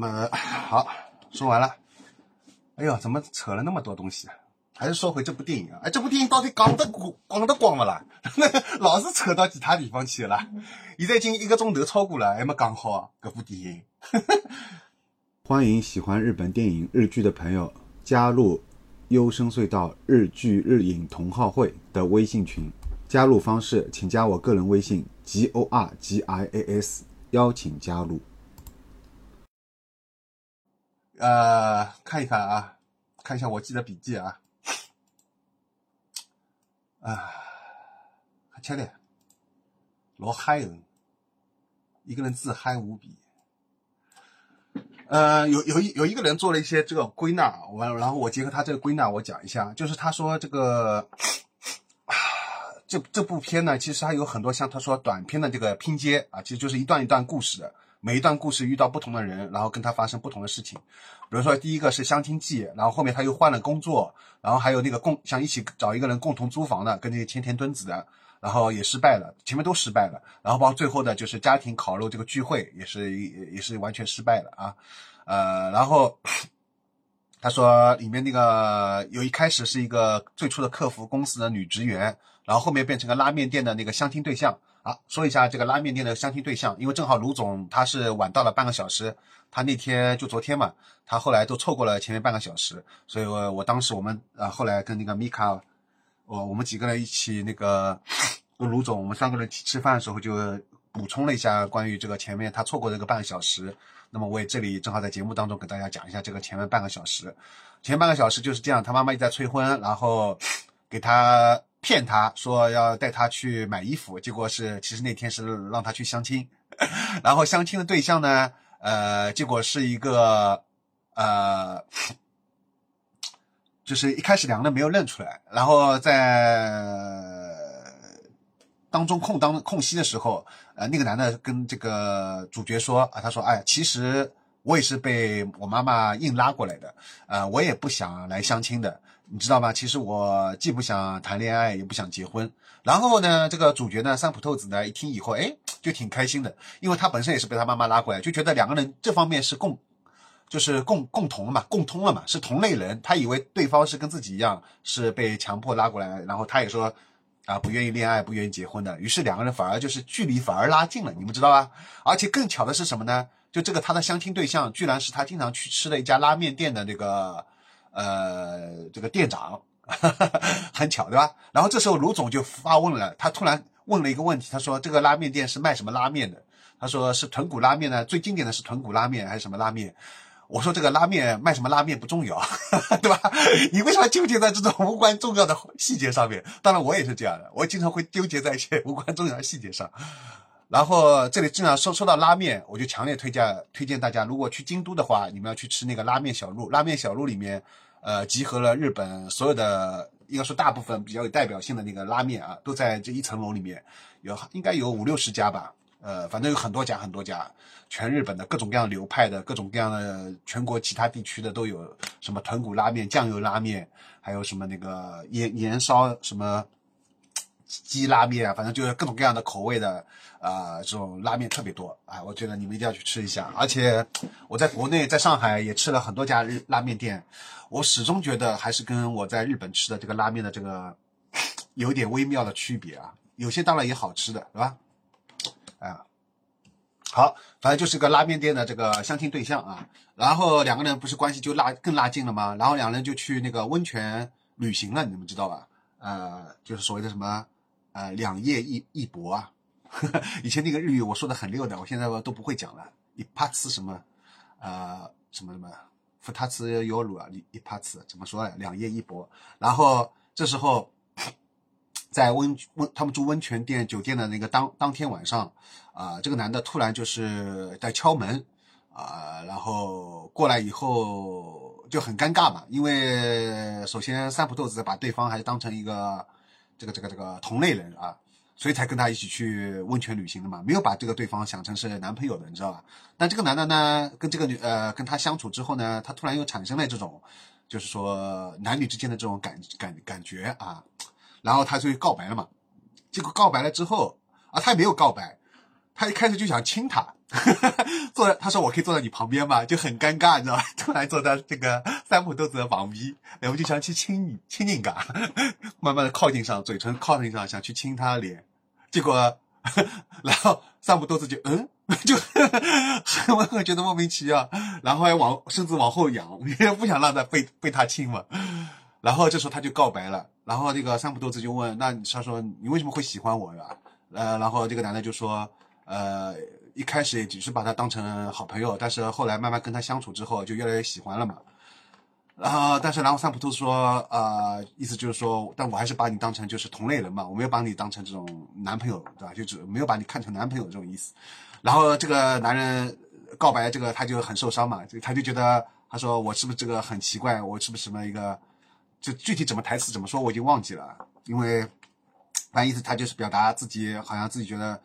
那么 (clears throat) 好，说完了。哎呦，怎么扯了那么多东西？还是说回这部电影啊？哎，这部电影到底讲得光讲得广不啦？(laughs) 老是扯到其他地方去了。现在已经一个钟头超过了，还没讲好这部电影。(laughs) 欢迎喜欢日本电影日剧的朋友加入优声隧道日剧日影同好会的微信群。加入方式，请加我个人微信 g o r g i a s，邀请加入。呃，看一看啊，看一下我记的笔记啊，啊，还吃的，老嗨人，一个人自嗨无比。呃，有有一有一个人做了一些这个归纳，我然后我结合他这个归纳，我讲一下，就是他说这个，啊，这这部片呢，其实还有很多像他说短片的这个拼接啊，其实就是一段一段故事的。每一段故事遇到不同的人，然后跟他发生不同的事情。比如说，第一个是相亲记，然后后面他又换了工作，然后还有那个共想一起找一个人共同租房的，跟那个前田敦子的，然后也失败了，前面都失败了。然后包括最后的就是家庭烤肉这个聚会，也是也是完全失败了啊。呃，然后他说里面那个有一开始是一个最初的客服公司的女职员，然后后面变成个拉面店的那个相亲对象。好，说一下这个拉面店的相亲对象，因为正好卢总他是晚到了半个小时，他那天就昨天嘛，他后来都错过了前面半个小时，所以我我当时我们啊后来跟那个米卡，我我们几个人一起那个跟卢总，我们三个人一起吃饭的时候就补充了一下关于这个前面他错过这个半个小时，那么我也这里正好在节目当中给大家讲一下这个前面半个小时，前半个小时就是这样，他妈妈一直在催婚，然后给他。骗他说要带他去买衣服，结果是其实那天是让他去相亲，(laughs) 然后相亲的对象呢，呃，结果是一个呃，就是一开始两个人没有认出来，然后在当中空当空隙的时候，呃，那个男的跟这个主角说啊，他说，哎，其实我也是被我妈妈硬拉过来的，呃，我也不想来相亲的，你知道吗？其实我既不想谈恋爱，也不想结婚。然后呢，这个主角呢，三浦透子呢，一听以后，哎，就挺开心的，因为他本身也是被他妈妈拉过来，就觉得两个人这方面是共，就是共共同了嘛，共通了嘛，是同类人。他以为对方是跟自己一样，是被强迫拉过来，然后他也说。啊，不愿意恋爱，不愿意结婚的，于是两个人反而就是距离反而拉近了，你们知道吧？而且更巧的是什么呢？就这个他的相亲对象，居然是他经常去吃的一家拉面店的那个呃这个店长，很巧对吧？然后这时候卢总就发问了，他突然问了一个问题，他说这个拉面店是卖什么拉面的？他说是豚骨拉面呢，最经典的是豚骨拉面还是什么拉面？我说这个拉面卖什么拉面不重要，(laughs) 对吧？你为什么纠结在这种无关重要的细节上面？当然我也是这样的，我经常会纠结在一些无关重要的细节上。然后这里正好说说到拉面，我就强烈推荐推荐大家，如果去京都的话，你们要去吃那个拉面小路。拉面小路里面，呃，集合了日本所有的，应该说大部分比较有代表性的那个拉面啊，都在这一层楼里面，有应该有五六十家吧。呃，反正有很多家，很多家，全日本的各种各样流派的，各种各样的全国其他地区的都有，什么豚骨拉面、酱油拉面，还有什么那个盐盐烧什么鸡拉面啊，反正就是各种各样的口味的，啊，这种拉面特别多啊，我觉得你们一定要去吃一下。而且我在国内，在上海也吃了很多家日拉面店，我始终觉得还是跟我在日本吃的这个拉面的这个 (sniffs) 有点微妙的区别啊，有些当然也好吃的，对吧？啊，好，反正就是个拉面店的这个相亲对象啊，然后两个人不是关系就拉更拉近了吗？然后两人就去那个温泉旅行了，你们知道吧？呃，就是所谓的什么呃两页一一博啊，(laughs) 以前那个日语我说的很溜的，我现在我都不会讲了，一帕次什么呃什么什么，福塔茨优鲁啊，一一帕次怎么说呢？两页一博，然后这时候。在温温他们住温泉店酒店的那个当当天晚上，啊，这个男的突然就是在敲门，啊，然后过来以后就很尴尬嘛，因为首先三浦豆子把对方还是当成一个这个这个这个同类人啊，所以才跟他一起去温泉旅行的嘛，没有把这个对方想成是男朋友的，你知道吧？但这个男的呢，跟这个女呃跟他相处之后呢，他突然又产生了这种，就是说男女之间的这种感感感觉啊。然后他就告白了嘛，结果告白了之后啊，他也没有告白，他一开始就想亲她，(laughs) 坐在他说我可以坐在你旁边嘛，就很尴尬，你知道吧？突然坐在这个三浦豆子的旁边，然后就想去亲你，亲近感，慢慢的靠近上，嘴唇靠近上，想去亲他脸，结果，然后三浦豆子就嗯，(laughs) 就很很觉得莫名其妙，然后还往身子往后仰，(laughs) 因为不想让他被被他亲嘛。然后这时候他就告白了，然后这个三浦豆子就问，那他说你为什么会喜欢我呀？呃，然后这个男的就说，呃，一开始也只是把他当成好朋友，但是后来慢慢跟他相处之后，就越来越喜欢了嘛。然后，但是然后三浦豆子说，呃，意思就是说，但我还是把你当成就是同类人嘛，我没有把你当成这种男朋友，对吧？就只没有把你看成男朋友这种意思。然后这个男人告白这个他就很受伤嘛，就他就觉得他说我是不是这个很奇怪，我是不是什么一个。就具体怎么台词怎么说我已经忘记了，因为反正意思他就是表达自己好像自己觉得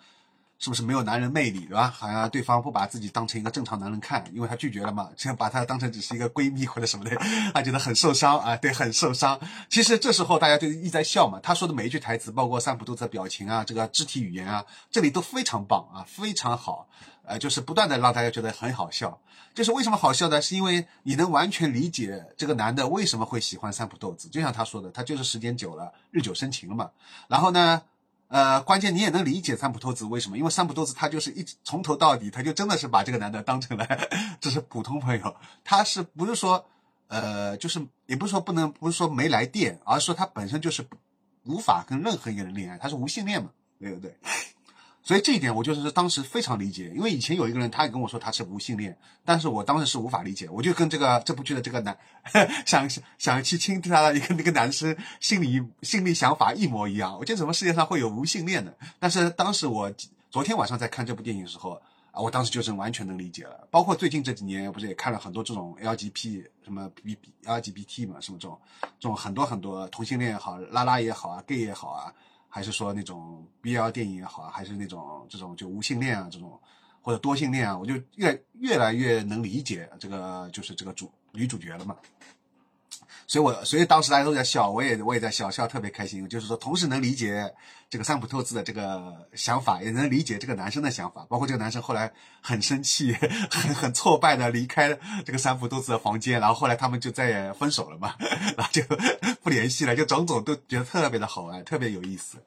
是不是没有男人魅力对吧？好像对方不把自己当成一个正常男人看，因为他拒绝了嘛，这样把他当成只是一个闺蜜或者什么的，他觉得很受伤啊，对，很受伤。其实这时候大家就一直在笑嘛，他说的每一句台词，包括三浦豆子的表情啊，这个肢体语言啊，这里都非常棒啊，非常好，呃，就是不断的让大家觉得很好笑。就是为什么好笑呢？是因为你能完全理解这个男的为什么会喜欢三浦豆子，就像他说的，他就是时间久了，日久生情了嘛。然后呢，呃，关键你也能理解三浦透子为什么，因为三浦透子他就是一从头到底，他就真的是把这个男的当成了只是普通朋友，他是不是说，呃，就是也不是说不能，不是说没来电，而是说他本身就是无法跟任何一个人恋爱，他是无性恋嘛，对不对？所以这一点我就是当时非常理解，因为以前有一个人他也跟我说他是无性恋，但是我当时是无法理解，我就跟这个这部剧的这个男 (laughs) 想想去亲他的一个那个男生心里心里想法一模一样。我觉得怎么世界上会有无性恋的？但是当时我昨天晚上在看这部电影的时候啊，我当时就是完全能理解了。包括最近这几年不是也看了很多这种 LGBT 什么 B B L G B T 嘛，什么这种这种很多很多同性恋也好，拉拉也好啊，gay 也好啊。还是说那种 BL 电影也好，还是那种这种就无性恋啊这种，或者多性恋啊，我就越越来越能理解这个就是这个主女主角了嘛。所以，我所以当时大家都在笑，我也我也在笑笑特别开心。就是说，同时能理解这个三浦透子的这个想法，也能理解这个男生的想法。包括这个男生后来很生气、(laughs) 很很挫败的离开这个三浦透子的房间，然后后来他们就再也分手了嘛，(laughs) 然后就不联系了，就种种都觉得特别的好玩，特别有意思。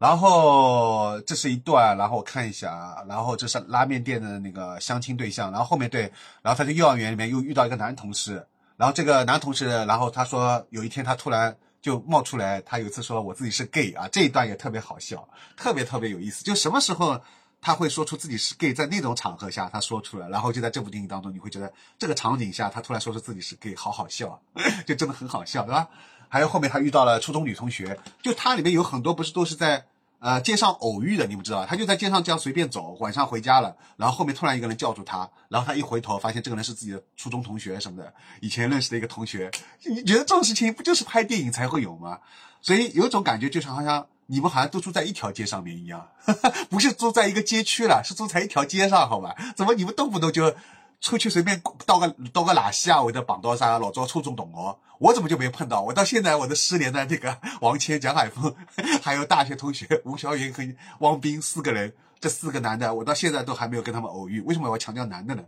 然后这是一段，然后我看一下，然后这是拉面店的那个相亲对象，然后后面对，然后他在幼儿园里面又遇到一个男同事。然后这个男同事，然后他说有一天他突然就冒出来，他有一次说我自己是 gay 啊，这一段也特别好笑，特别特别有意思。就什么时候他会说出自己是 gay，在那种场合下他说出来，然后就在这部电影当中，你会觉得这个场景下他突然说出自己是 gay，好好笑，(laughs) 就真的很好笑，对吧？还有后面他遇到了初中女同学，就他里面有很多不是都是在。呃，街上偶遇的，你们知道，他就在街上这样随便走，晚上回家了，然后后面突然一个人叫住他，然后他一回头，发现这个人是自己的初中同学什么的，以前认识的一个同学。你觉得这种事情不就是拍电影才会有吗？所以有种感觉，就是好像你们好像都住在一条街上面一样，(laughs) 不是住在一个街区了，是住在一条街上，好吧？怎么你们动不动就？出去随便到个到个哪西啊，我的绑刀山老早初中同学，我怎么就没碰到？我到现在我的失联的那个 (laughs) 王谦、蒋海峰，(laughs) 还有大学同学吴晓云和汪斌四个人，这四个男的，我到现在都还没有跟他们偶遇。为什么我要强调男的呢？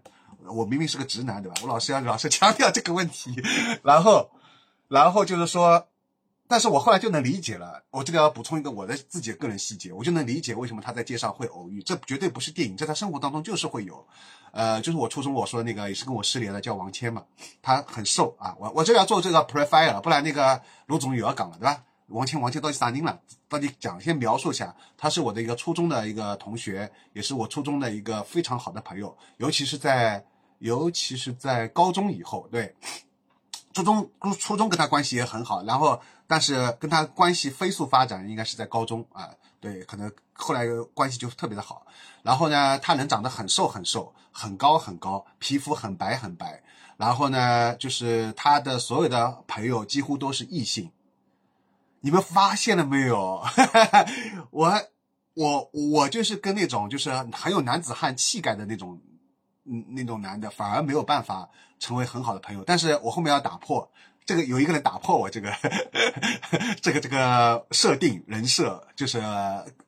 我明明是个直男，对吧？我老是要 (laughs) 老是强调这个问题。然后，然后就是说。但是我后来就能理解了，我这个要补充一个我的自己的个人细节，我就能理解为什么他在街上会偶遇，这绝对不是电影，在他生活当中就是会有，呃，就是我初中我说的那个也是跟我失联的叫王谦嘛，他很瘦啊，我我这要做这个 profile，了不然那个卢总又要岗了，对吧？王谦王谦到底啥人了？到底讲先描述一下，他是我的一个初中的一个同学，也是我初中的一个非常好的朋友，尤其是在尤其是在高中以后，对。初中初初中跟他关系也很好，然后但是跟他关系飞速发展应该是在高中啊，对，可能后来关系就特别的好。然后呢，他人长得很瘦很瘦，很高很高，皮肤很白很白。然后呢，就是他的所有的朋友几乎都是异性。你们发现了没有？我我我就是跟那种就是很有男子汉气概的那种。嗯，那种男的反而没有办法成为很好的朋友，但是我后面要打破这个，有一个人打破我这个 (laughs) 这个这个设定人设，就是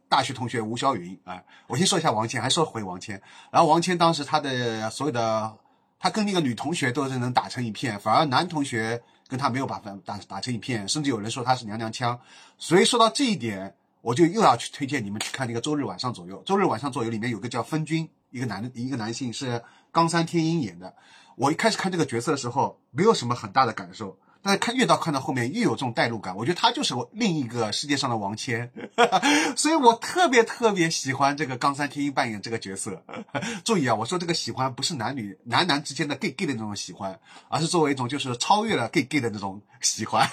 大学同学吴霄云啊。我先说一下王谦，还说回王谦。然后王谦当时他的所有的，他跟那个女同学都是能打成一片，反而男同学跟他没有办法打打成一片，甚至有人说他是娘娘腔。所以说到这一点，我就又要去推荐你们去看那个周日晚上左右。周日晚上左右里面有个叫分君。一个男的，一个男性是冈山天音演的。我一开始看这个角色的时候，没有什么很大的感受，但是看越到看到后面，越有这种代入感。我觉得他就是我另一个世界上的王谦，(laughs) 所以我特别特别喜欢这个冈山天音扮演这个角色。(laughs) 注意啊，我说这个喜欢不是男女男男之间的 gay gay 的那种喜欢，而是作为一种就是超越了 gay gay 的那种喜欢。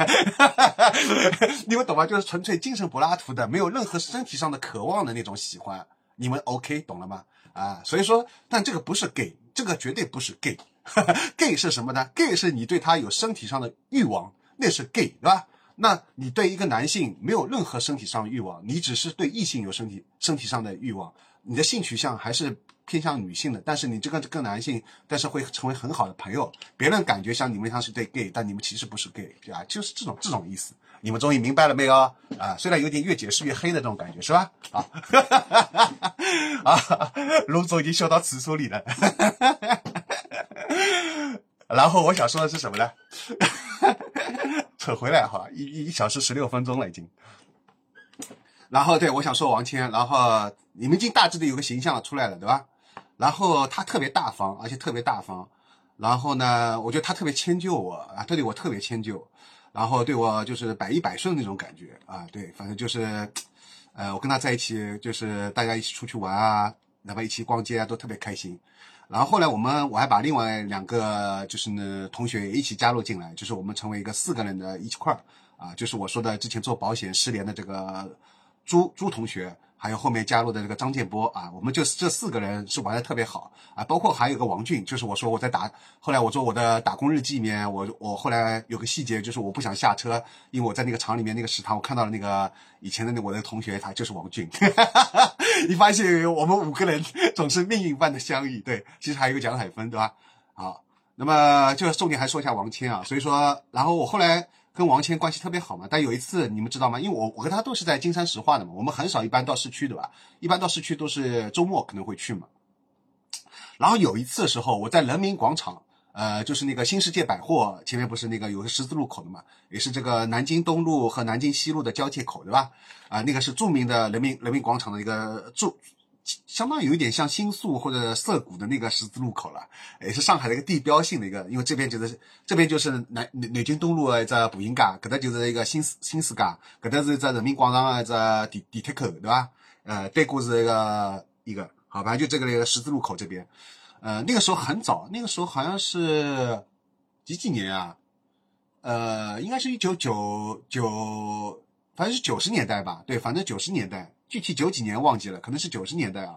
(laughs) 你们懂吗？就是纯粹精神柏拉图的，没有任何身体上的渴望的那种喜欢。你们 OK 懂了吗？啊，所以说，但这个不是 gay，这个绝对不是 gay (laughs) gay，gay 是什么呢？gay 是你对他有身体上的欲望，那是 gay，对吧？那你对一个男性没有任何身体上的欲望，你只是对异性有身体身体上的欲望，你的性取向还是偏向女性的，但是你这个这个男性，但是会成为很好的朋友，别人感觉像你们像是对 gay，但你们其实不是 gay，啊，就是这种这种意思。你们终于明白了没有？啊，虽然有点越解释越黑的这种感觉，是吧？啊，(laughs) 啊，卢总已经笑到厕所里了。(laughs) 然后我想说的是什么呢？(laughs) 扯回来哈，一一小时十六分钟了已经。然后对我想说王谦，然后你们已经大致的有个形象出来了，对吧？然后他特别大方，而且特别大方。然后呢，我觉得他特别迁就我啊，对我特别迁就。然后对我就是百依百顺那种感觉啊，对，反正就是，呃，我跟他在一起，就是大家一起出去玩啊，哪怕一起逛街啊，都特别开心。然后后来我们我还把另外两个就是呢同学也一起加入进来，就是我们成为一个四个人的一起块儿啊，就是我说的之前做保险失联的这个朱朱同学，还有后面加入的这个张建波啊，我们就这四个人是玩的特别好啊，包括还有个王俊，就是我说我在打，后来我做我的打工日记里面，我我后来有个细节就是我不想下车，因为我在那个厂里面那个食堂，我看到了那个以前的那我的同学，他就是王俊，(laughs) 你发现我们五个人 (laughs) 总是命运般的相遇，对，其实还有个蒋海峰，对吧？好，那么就重点还说一下王谦啊，所以说，然后我后来。跟王谦关系特别好嘛，但有一次你们知道吗？因为我我跟他都是在金山石化的嘛，我们很少一般到市区对吧？一般到市区都是周末可能会去嘛。然后有一次的时候，我在人民广场，呃，就是那个新世界百货前面不是那个有个十字路口的嘛，也是这个南京东路和南京西路的交界口对吧？啊，那个是著名的人民人民广场的一个著。相当有一点像新宿或者涩谷的那个十字路口了，也是上海的一个地标性的一个，因为这边就是这边就是南南京东路啊，在步行街，搿搭就是一个新新世界，搿搭是在人民广场啊，在地地铁口，对吧？呃，对过是一个一个，好吧，就这个那个十字路口这边，呃，那个时候很早，那个时候好像是几几年啊？呃，应该是一九九九，反正是九十年代吧，对，反正九十年代。具体九几年忘记了，可能是九十年代啊。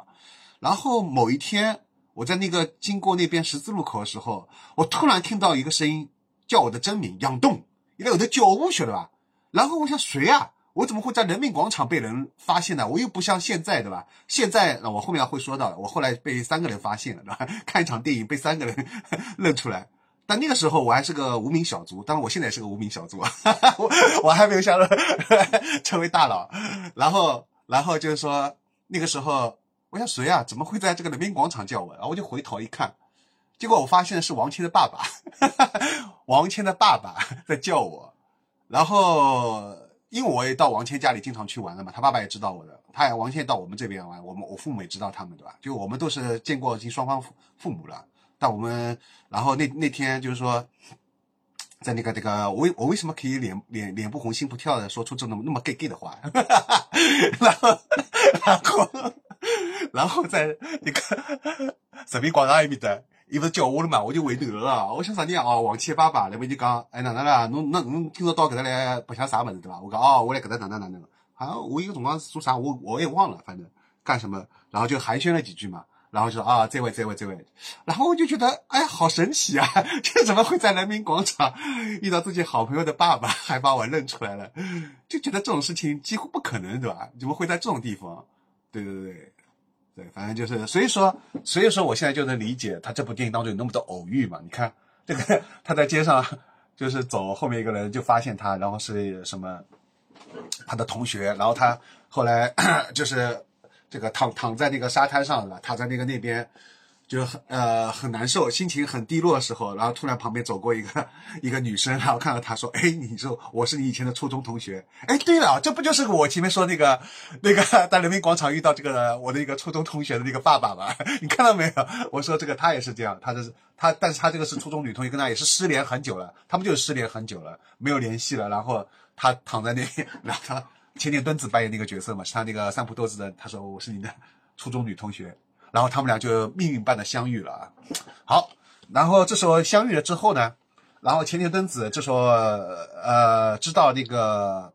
然后某一天，我在那个经过那边十字路口的时候，我突然听到一个声音叫我的真名杨栋，因为我的叫我晓得吧？然后我想谁啊？我怎么会在人民广场被人发现呢？我又不像现在对吧？现在我后面会说到，我后来被三个人发现了，对吧？(laughs) 看一场电影被三个人 (laughs) 认出来。但那个时候我还是个无名小卒，当然我现在也是个无名小卒，(laughs) 我我还没有想成为大佬。然后。然后就是说，那个时候我想谁啊？怎么会在这个人民广场叫我？然后我就回头一看，结果我发现是王谦的爸爸，(laughs) 王谦的爸爸 (laughs) 在叫我。然后因为我也到王谦家里经常去玩了嘛，他爸爸也知道我的，他也王谦到我们这边玩，我们我父母也知道他们对吧？就我们都是见过已经双方父父母了。但我们然后那那天就是说。在那个这个，我我为什么可以脸脸脸不红心不跳的说出这么那么 gay gay 的话？然后然后然后在那个人民广场那边的，伊不是叫我了嘛，我就回头了。我想啥呢？哦？王七爸爸那边就讲，哎哪能啦？侬侬侬今朝到搿搭来白相啥物事对吧？我讲哦，我来搿搭哪能哪能。好像我一个辰光是做啥，我我也忘了，反正干什么，然后就寒暄了几句嘛。然后就说啊，这位，这位，这位，然后我就觉得，哎，好神奇啊！(laughs) 这怎么会在人民广场遇到自己好朋友的爸爸，还把我认出来了？就觉得这种事情几乎不可能，对吧？怎么会在这种地方？对对对对，反正就是，所以说，所以说，我现在就能理解他这部电影当中有那么多偶遇嘛。你看这个，(laughs) 他在街上就是走，后面一个人就发现他，然后是什么他的同学，然后他后来 (coughs) 就是。这个躺躺在那个沙滩上了，躺在那个那边，就很呃很难受，心情很低落的时候，然后突然旁边走过一个一个女生，然后看到他说：“哎，你说我是你以前的初中同学。”哎，对了，这不就是我前面说那个那个在人民广场遇到这个我的一个初中同学的那个爸爸吗？(laughs) 你看到没有？我说这个他也是这样，他的他，但是他这个是初中女同学，跟他也是失联很久了，他们就是失联很久了，没有联系了，然后他躺在那，(laughs) 然后他。千年墩子扮演那个角色嘛，是他那个三浦豆子的。他说我是你的初中女同学，然后他们俩就命运般的相遇了啊。好，然后这时候相遇了之后呢，然后千年墩子这时候呃知道那个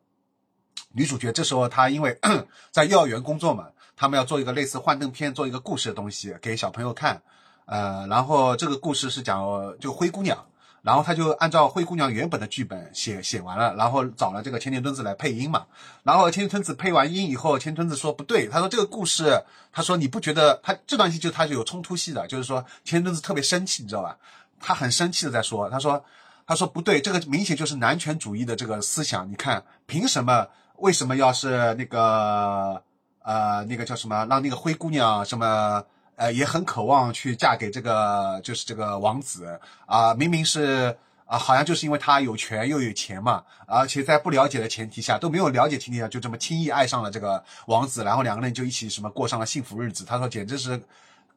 女主角，这时候她因为 (clears throat) 在幼儿园工作嘛，他们要做一个类似幻灯片，做一个故事的东西给小朋友看。呃，然后这个故事是讲就灰姑娘。然后他就按照灰姑娘原本的剧本写写完了，然后找了这个千年墩子来配音嘛。然后千年墩子配完音以后，千年墩子说不对，他说这个故事，他说你不觉得他这段戏就他是有冲突戏的，就是说千年墩子特别生气，你知道吧？他很生气的在说，他说他说不对，这个明显就是男权主义的这个思想。你看凭什么？为什么要是那个呃那个叫什么让那个灰姑娘什么？呃，也很渴望去嫁给这个，就是这个王子啊，明明是啊，好像就是因为他有权又有钱嘛，而且在不了解的前提下，都没有了解前提下，就这么轻易爱上了这个王子，然后两个人就一起什么过上了幸福日子。他说简直是。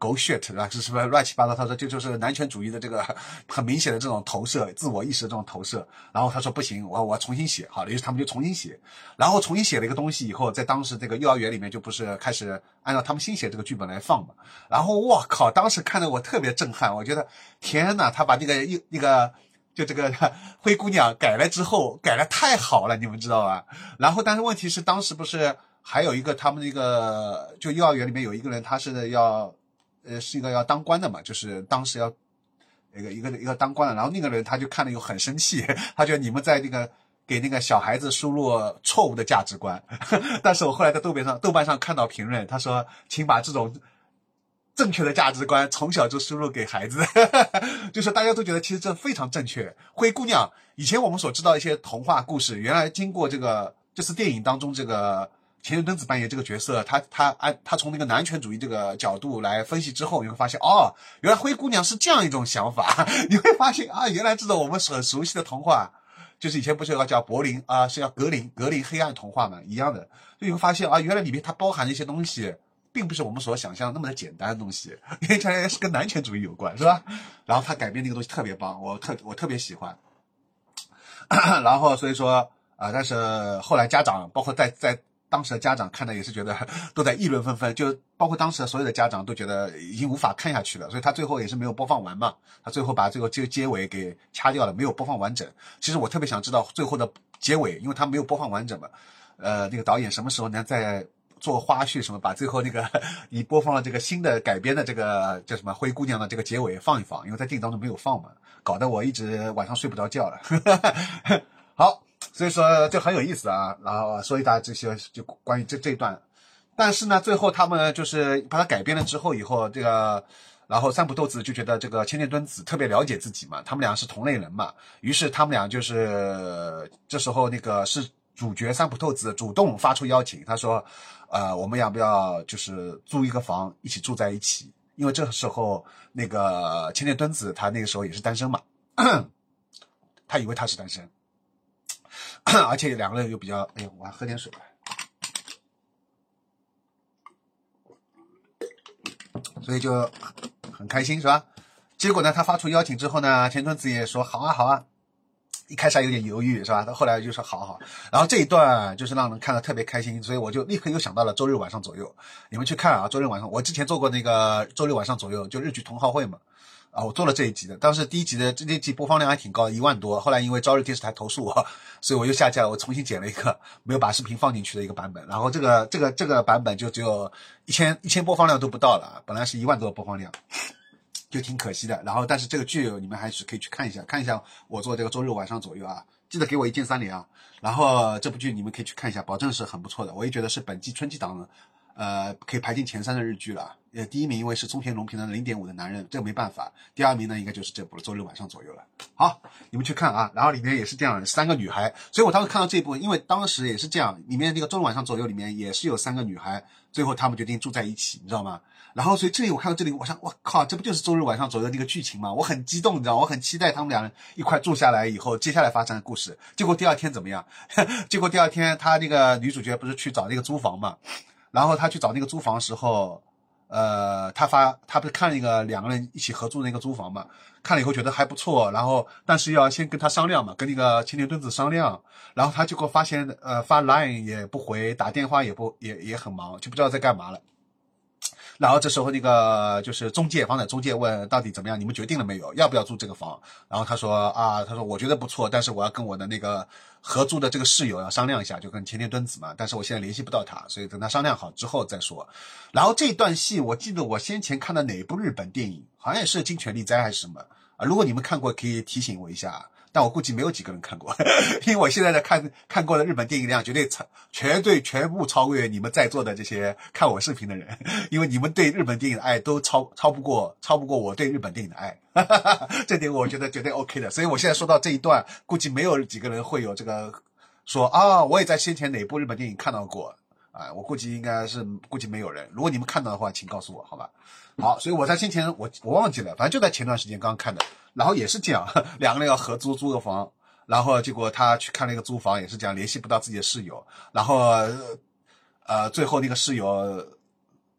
狗血啊，这是不是乱七八糟？他说这就是男权主义的这个 (laughs) 很明显的这种投射，自我意识的这种投射。然后他说不行，我我重新写，好了，于是他们就重新写，然后重新写了一个东西以后，在当时这个幼儿园里面就不是开始按照他们新写这个剧本来放嘛。然后我靠，当时看的我特别震撼，我觉得天呐，他把那个一那个就这个 (laughs) 灰姑娘改了之后，改了太好了，你们知道吧？然后但是问题是当时不是。还有一个他们那个就幼儿园里面有一个人，他是要呃是一个要当官的嘛，就是当时要一个一个一个当官的，然后那个人他就看了又很生气，他觉得你们在那个给那个小孩子输入错误的价值观。(laughs) 但是我后来在豆瓣上豆瓣上看到评论，他说请把这种。正确的价值观从小就输入给孩子，(laughs) 就是大家都觉得其实这非常正确。灰姑娘以前我们所知道一些童话故事，原来经过这个就是电影当中这个钱田敦子扮演这个角色，他他按他从那个男权主义这个角度来分析之后，你会发现哦，原来灰姑娘是这样一种想法。(laughs) 你会发现啊，原来这种我们很熟悉的童话，就是以前不是有个叫柏林啊，是叫格林格林黑暗童话嘛一样的，就你会发现啊，原来里面它包含了一些东西。并不是我们所想象那么的简单的东西，因为它是跟男权主义有关，是吧？然后他改编那个东西特别棒，我特我特别喜欢。(clears throat) 然后所以说啊，但是后来家长，包括在在当时的家长看的也是觉得 (laughs) 都在议论纷纷，就包括当时的所有的家长都觉得已经无法看下去了，所以他最后也是没有播放完嘛，他最后把最后这个结尾给掐掉了，没有播放完整。其实我特别想知道最后的结尾，因为他没有播放完整嘛。呃，那个导演什么时候能在？做花絮什么，把最后那个 (laughs) 你播放了这个新的改编的这个叫什么灰姑娘的这个结尾放一放，因为在电影当中没有放嘛，搞得我一直晚上睡不着觉了。(laughs) 好，所以说就很有意思啊。然后说一大家这些就关于这这一段，但是呢，最后他们就是把它改编了之后以后，这个然后三浦透子就觉得这个千田敦子特别了解自己嘛，他们俩是同类人嘛，于是他们俩就是这时候那个是主角三浦透子主动发出邀请，他说。呃，我们要不要就是租一个房一起住在一起？因为这时候那个千田敦子他那个时候也是单身嘛，(coughs) 他以为他是单身，而且两个人又比较，哎呀，我还喝点水吧，所以就很开心是吧？结果呢，他发出邀请之后呢，田村子也说好啊好啊。一开始还有点犹豫，是吧？他后来就说好好。然后这一段就是让人看得特别开心，所以我就立刻又想到了周日晚上左右，你们去看啊。周日晚上，我之前做过那个周六晚上左右，就日剧同好会嘛，啊，我做了这一集的。当时第一集的这一集播放量还挺高的，一万多。后来因为朝日电视台投诉我，所以我又下架了，我重新剪了一个没有把视频放进去的一个版本。然后这个这个这个版本就只有一千一千播放量都不到了，本来是一万多的播放量。就挺可惜的，然后但是这个剧你们还是可以去看一下，看一下我做这个周日晚上左右啊，记得给我一键三连啊。然后这部剧你们可以去看一下，保证是很不错的，我也觉得是本季春季档的，呃，可以排进前三的日剧了。呃，第一名因为是中田龙平的零点五的男人，这个没办法。第二名呢，应该就是这部了，周日晚上左右了。好，你们去看啊。然后里面也是这样，三个女孩，所以我当时看到这一部，因为当时也是这样，里面那个周日晚上左右里面也是有三个女孩，最后他们决定住在一起，你知道吗？然后，所以这里我看到这里，我想，我靠，这不就是周日晚上左右那个剧情吗？我很激动，你知道，我很期待他们两人一块住下来以后，接下来发生的故事。结果第二天怎么样？(laughs) 结果第二天，他那个女主角不是去找那个租房嘛？然后他去找那个租房时候，呃，他发他不是看一个两个人一起合租那个租房嘛？看了以后觉得还不错，然后但是要先跟他商量嘛，跟那个青年墩子商量。然后他结果发现，呃，发 line 也不回，打电话也不也也很忙，就不知道在干嘛了。然后这时候那个就是中介房的中介问到底怎么样？你们决定了没有？要不要租这个房？然后他说啊，他说我觉得不错，但是我要跟我的那个合租的这个室友要商量一下，就跟前田敦子嘛。但是我现在联系不到他，所以等他商量好之后再说。然后这段戏我记得我先前看的哪部日本电影，好像也是《金权力灾》还是什么啊？如果你们看过，可以提醒我一下。但我估计没有几个人看过，因为我现在的看看过的日本电影量绝对超，绝对全部超越你们在座的这些看我视频的人，因为你们对日本电影的爱都超超不过，超不过我对日本电影的爱，(laughs) 这点我觉得绝对 OK 的。所以我现在说到这一段，估计没有几个人会有这个说啊，我也在先前哪部日本电影看到过啊，我估计应该是估计没有人。如果你们看到的话，请告诉我好吧。好，所以我在先前我我忘记了，反正就在前段时间刚看的。然后也是这样，(laughs) 两个人要合租租个房，然后结果他去看那个租房也是这样，联系不到自己的室友，然后呃最后那个室友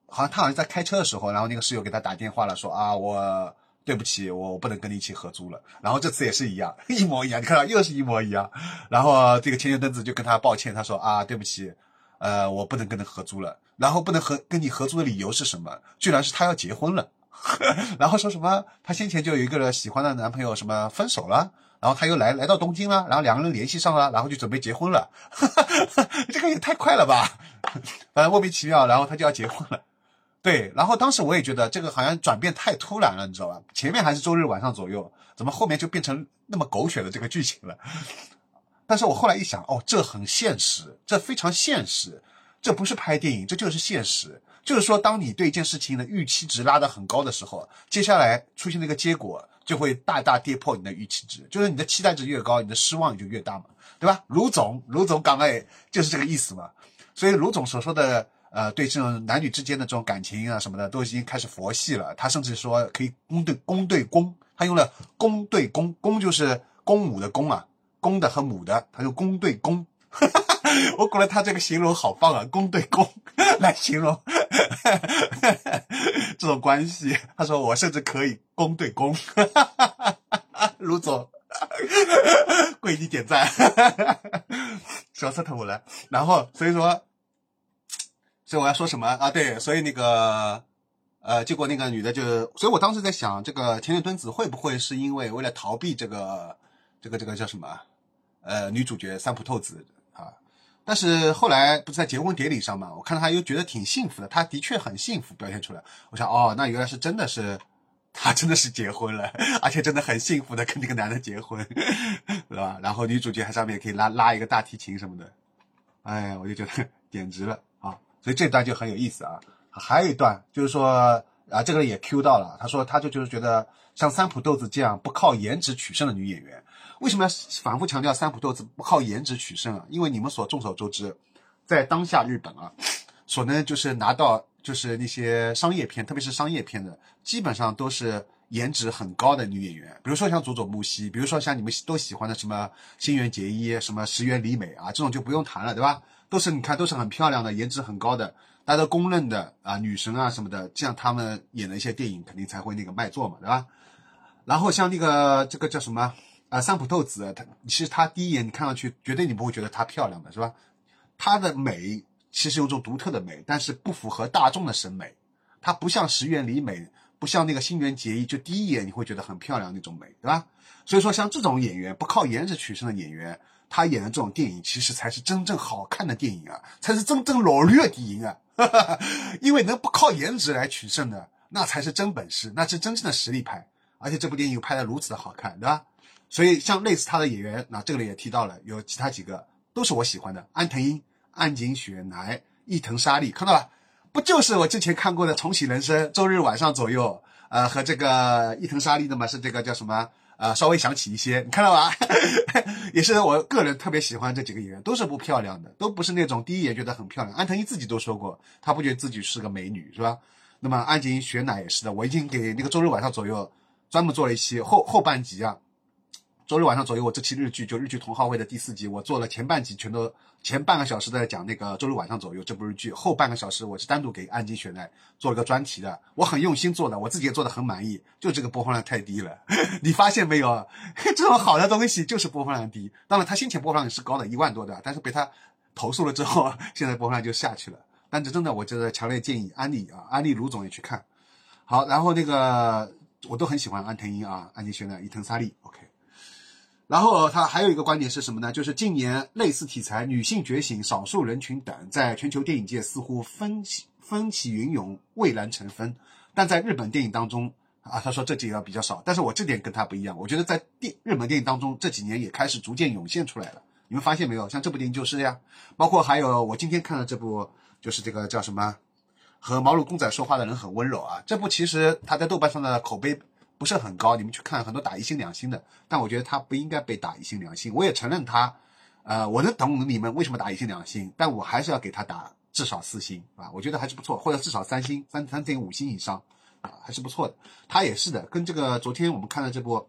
好像他好像在开车的时候，然后那个室友给他打电话了，说啊我对不起，我不能跟你一起合租了。然后这次也是一样，(laughs) 一模一样，你看到又是一模一样。然后这个千年墩子就跟他抱歉，他说啊对不起，呃我不能跟他合租了。然后不能和跟你合租的理由是什么？居然是他要结婚了。(laughs) 然后说什么？她先前就有一个喜欢的男朋友，什么分手了？然后他又来来到东京了，然后两个人联系上了，然后就准备结婚了，(laughs) 这个也太快了吧，反正莫名其妙，然后他就要结婚了。对，然后当时我也觉得这个好像转变太突然了，你知道吧？前面还是周日晚上左右，怎么后面就变成那么狗血的这个剧情了？但是我后来一想，哦，这很现实，这非常现实，这不是拍电影，这就是现实。就是说，当你对一件事情的预期值拉得很高的时候，接下来出现的一个结果就会大大跌破你的预期值，就是你的期待值越高，你的失望也就越大嘛，对吧？卢总，卢总讲的就是这个意思嘛。所以卢总所说的。呃，对这种男女之间的这种感情啊什么的，都已经开始佛系了。他甚至说可以公对公对公，他用了公对公，公就是公母的公啊，公的和母的，他就公对公。(laughs) 我觉得他这个形容好棒啊，公对公 (laughs) 来形容 (laughs) 这种关系。他说我甚至可以公对公，卢总，跪地点赞，笑死我了。然后所以说。所以我要说什么啊？对，所以那个，呃，结果那个女的就，所以我当时在想，这个田园敦子会不会是因为为了逃避这个，这个这个叫什么，呃，女主角三浦透子啊？但是后来不是在结婚典礼上嘛，我看到她又觉得挺幸福的，她的确很幸福，表现出来。我想，哦，那原来是真的是，她真的是结婚了，(laughs) 而且真的很幸福的跟这个男的结婚，(laughs) 是吧？然后女主角还上面可以拉拉一个大提琴什么的，哎，我就觉得简直了啊。所以这段就很有意思啊，还有一段就是说啊，这个人也 Q 到了。他说，他就就是觉得像三浦豆子这样不靠颜值取胜的女演员，为什么要反复强调三浦豆子不靠颜值取胜啊？因为你们所众所周知，在当下日本啊，所能就是拿到就是那些商业片，特别是商业片的，基本上都是颜值很高的女演员。比如说像佐佐木希，比如说像你们都喜欢的什么新垣结衣、什么石原里美啊，这种就不用谈了，对吧？都是你看，都是很漂亮的，颜值很高的，大家都公认的啊，女神啊什么的，这样他们演的一些电影肯定才会那个卖座嘛，对吧？然后像那个这个叫什么啊，三浦透子，她其实她第一眼你看上去绝对你不会觉得她漂亮的是吧？她的美其实有种独特的美，但是不符合大众的审美，她不像石原里美，不像那个新垣结衣，就第一眼你会觉得很漂亮那种美，对吧？所以说像这种演员不靠颜值取胜的演员。他演的这种电影，其实才是真正好看的电影啊，才是真正老绿的电影啊！(laughs) 因为能不靠颜值来取胜的，那才是真本事，那是真正的实力派。而且这部电影又拍的如此的好看，对吧？所以像类似他的演员，那这里也提到了，有其他几个都是我喜欢的：安藤英、安井雪乃、伊藤沙莉，看到了？不就是我之前看过的《重启人生》周日晚上左右，呃，和这个伊藤沙莉的嘛，是这个叫什么？呃，稍微想起一些，你看到吧？(laughs) 也是我个人特别喜欢这几个演员，都是不漂亮的，都不是那种第一眼觉得很漂亮。安藤英自己都说过，她不觉得自己是个美女，是吧？那么安井雪乃也是的，我已经给那个周日晚上左右专门做了一期后后半集啊。周日晚上左右，我这期日剧就日剧同好会的第四集，我做了前半集，全都前半个小时在讲那个周日晚上左右这部日剧，后半个小时我是单独给安吉雪奈做了个专题的，我很用心做的，我自己也做的很满意，就这个播放量太低了，(laughs) 你发现没有？这种好的东西就是播放量低，当然他先前播放量是高的，一万多的，但是被他投诉了之后，现在播放量就下去了。但这真的，我觉得强烈建议安利啊，安利卢总也去看。好，然后那个我都很喜欢安藤英啊，安吉雪奈、伊藤沙莉，OK。然后他还有一个观点是什么呢？就是近年类似题材，女性觉醒、少数人群等，在全球电影界似乎风起风起云涌、蔚然成风，但在日本电影当中啊，他说这几年比较少。但是我这点跟他不一样，我觉得在电日本电影当中这几年也开始逐渐涌现出来了。你们发现没有？像这部电影就是呀，包括还有我今天看的这部，就是这个叫什么，和毛绒公仔说话的人很温柔啊。这部其实他在豆瓣上的口碑。不是很高，你们去看很多打一星两星的，但我觉得他不应该被打一星两星。我也承认他，呃，我能懂你们为什么打一星两星，但我还是要给他打至少四星啊，我觉得还是不错，或者至少三星，三三点五星以上啊，还是不错的。他也是的，跟这个昨天我们看的这部，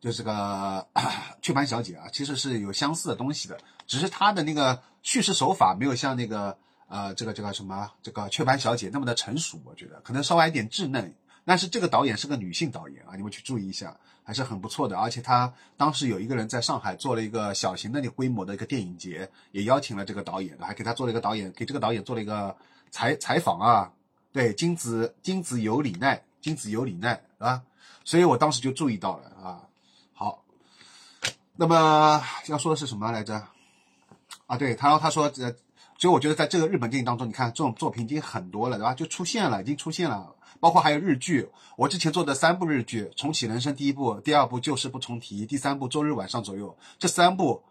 就这个 (coughs) 雀斑小姐啊，其实是有相似的东西的，只是他的那个叙事手法没有像那个呃这个这个什么这个雀斑小姐那么的成熟，我觉得可能稍微有点稚嫩。但是这个导演是个女性导演啊，你们去注意一下，还是很不错的。而且她当时有一个人在上海做了一个小型的那规模的一个电影节，也邀请了这个导演，还给他做了一个导演，给这个导演做了一个采采访啊。对，金子金子有李奈，金子有李奈啊，所以我当时就注意到了啊。好，那么要说的是什么来着？啊，对，他然后他说，呃，所以我觉得在这个日本电影当中，你看这种作品已经很多了，对吧？就出现了，已经出现了，包括还有日剧。我之前做的三部日剧，《重启人生》第一部，第二部《旧事不重提》，第三部《周日晚上左右》，这三部，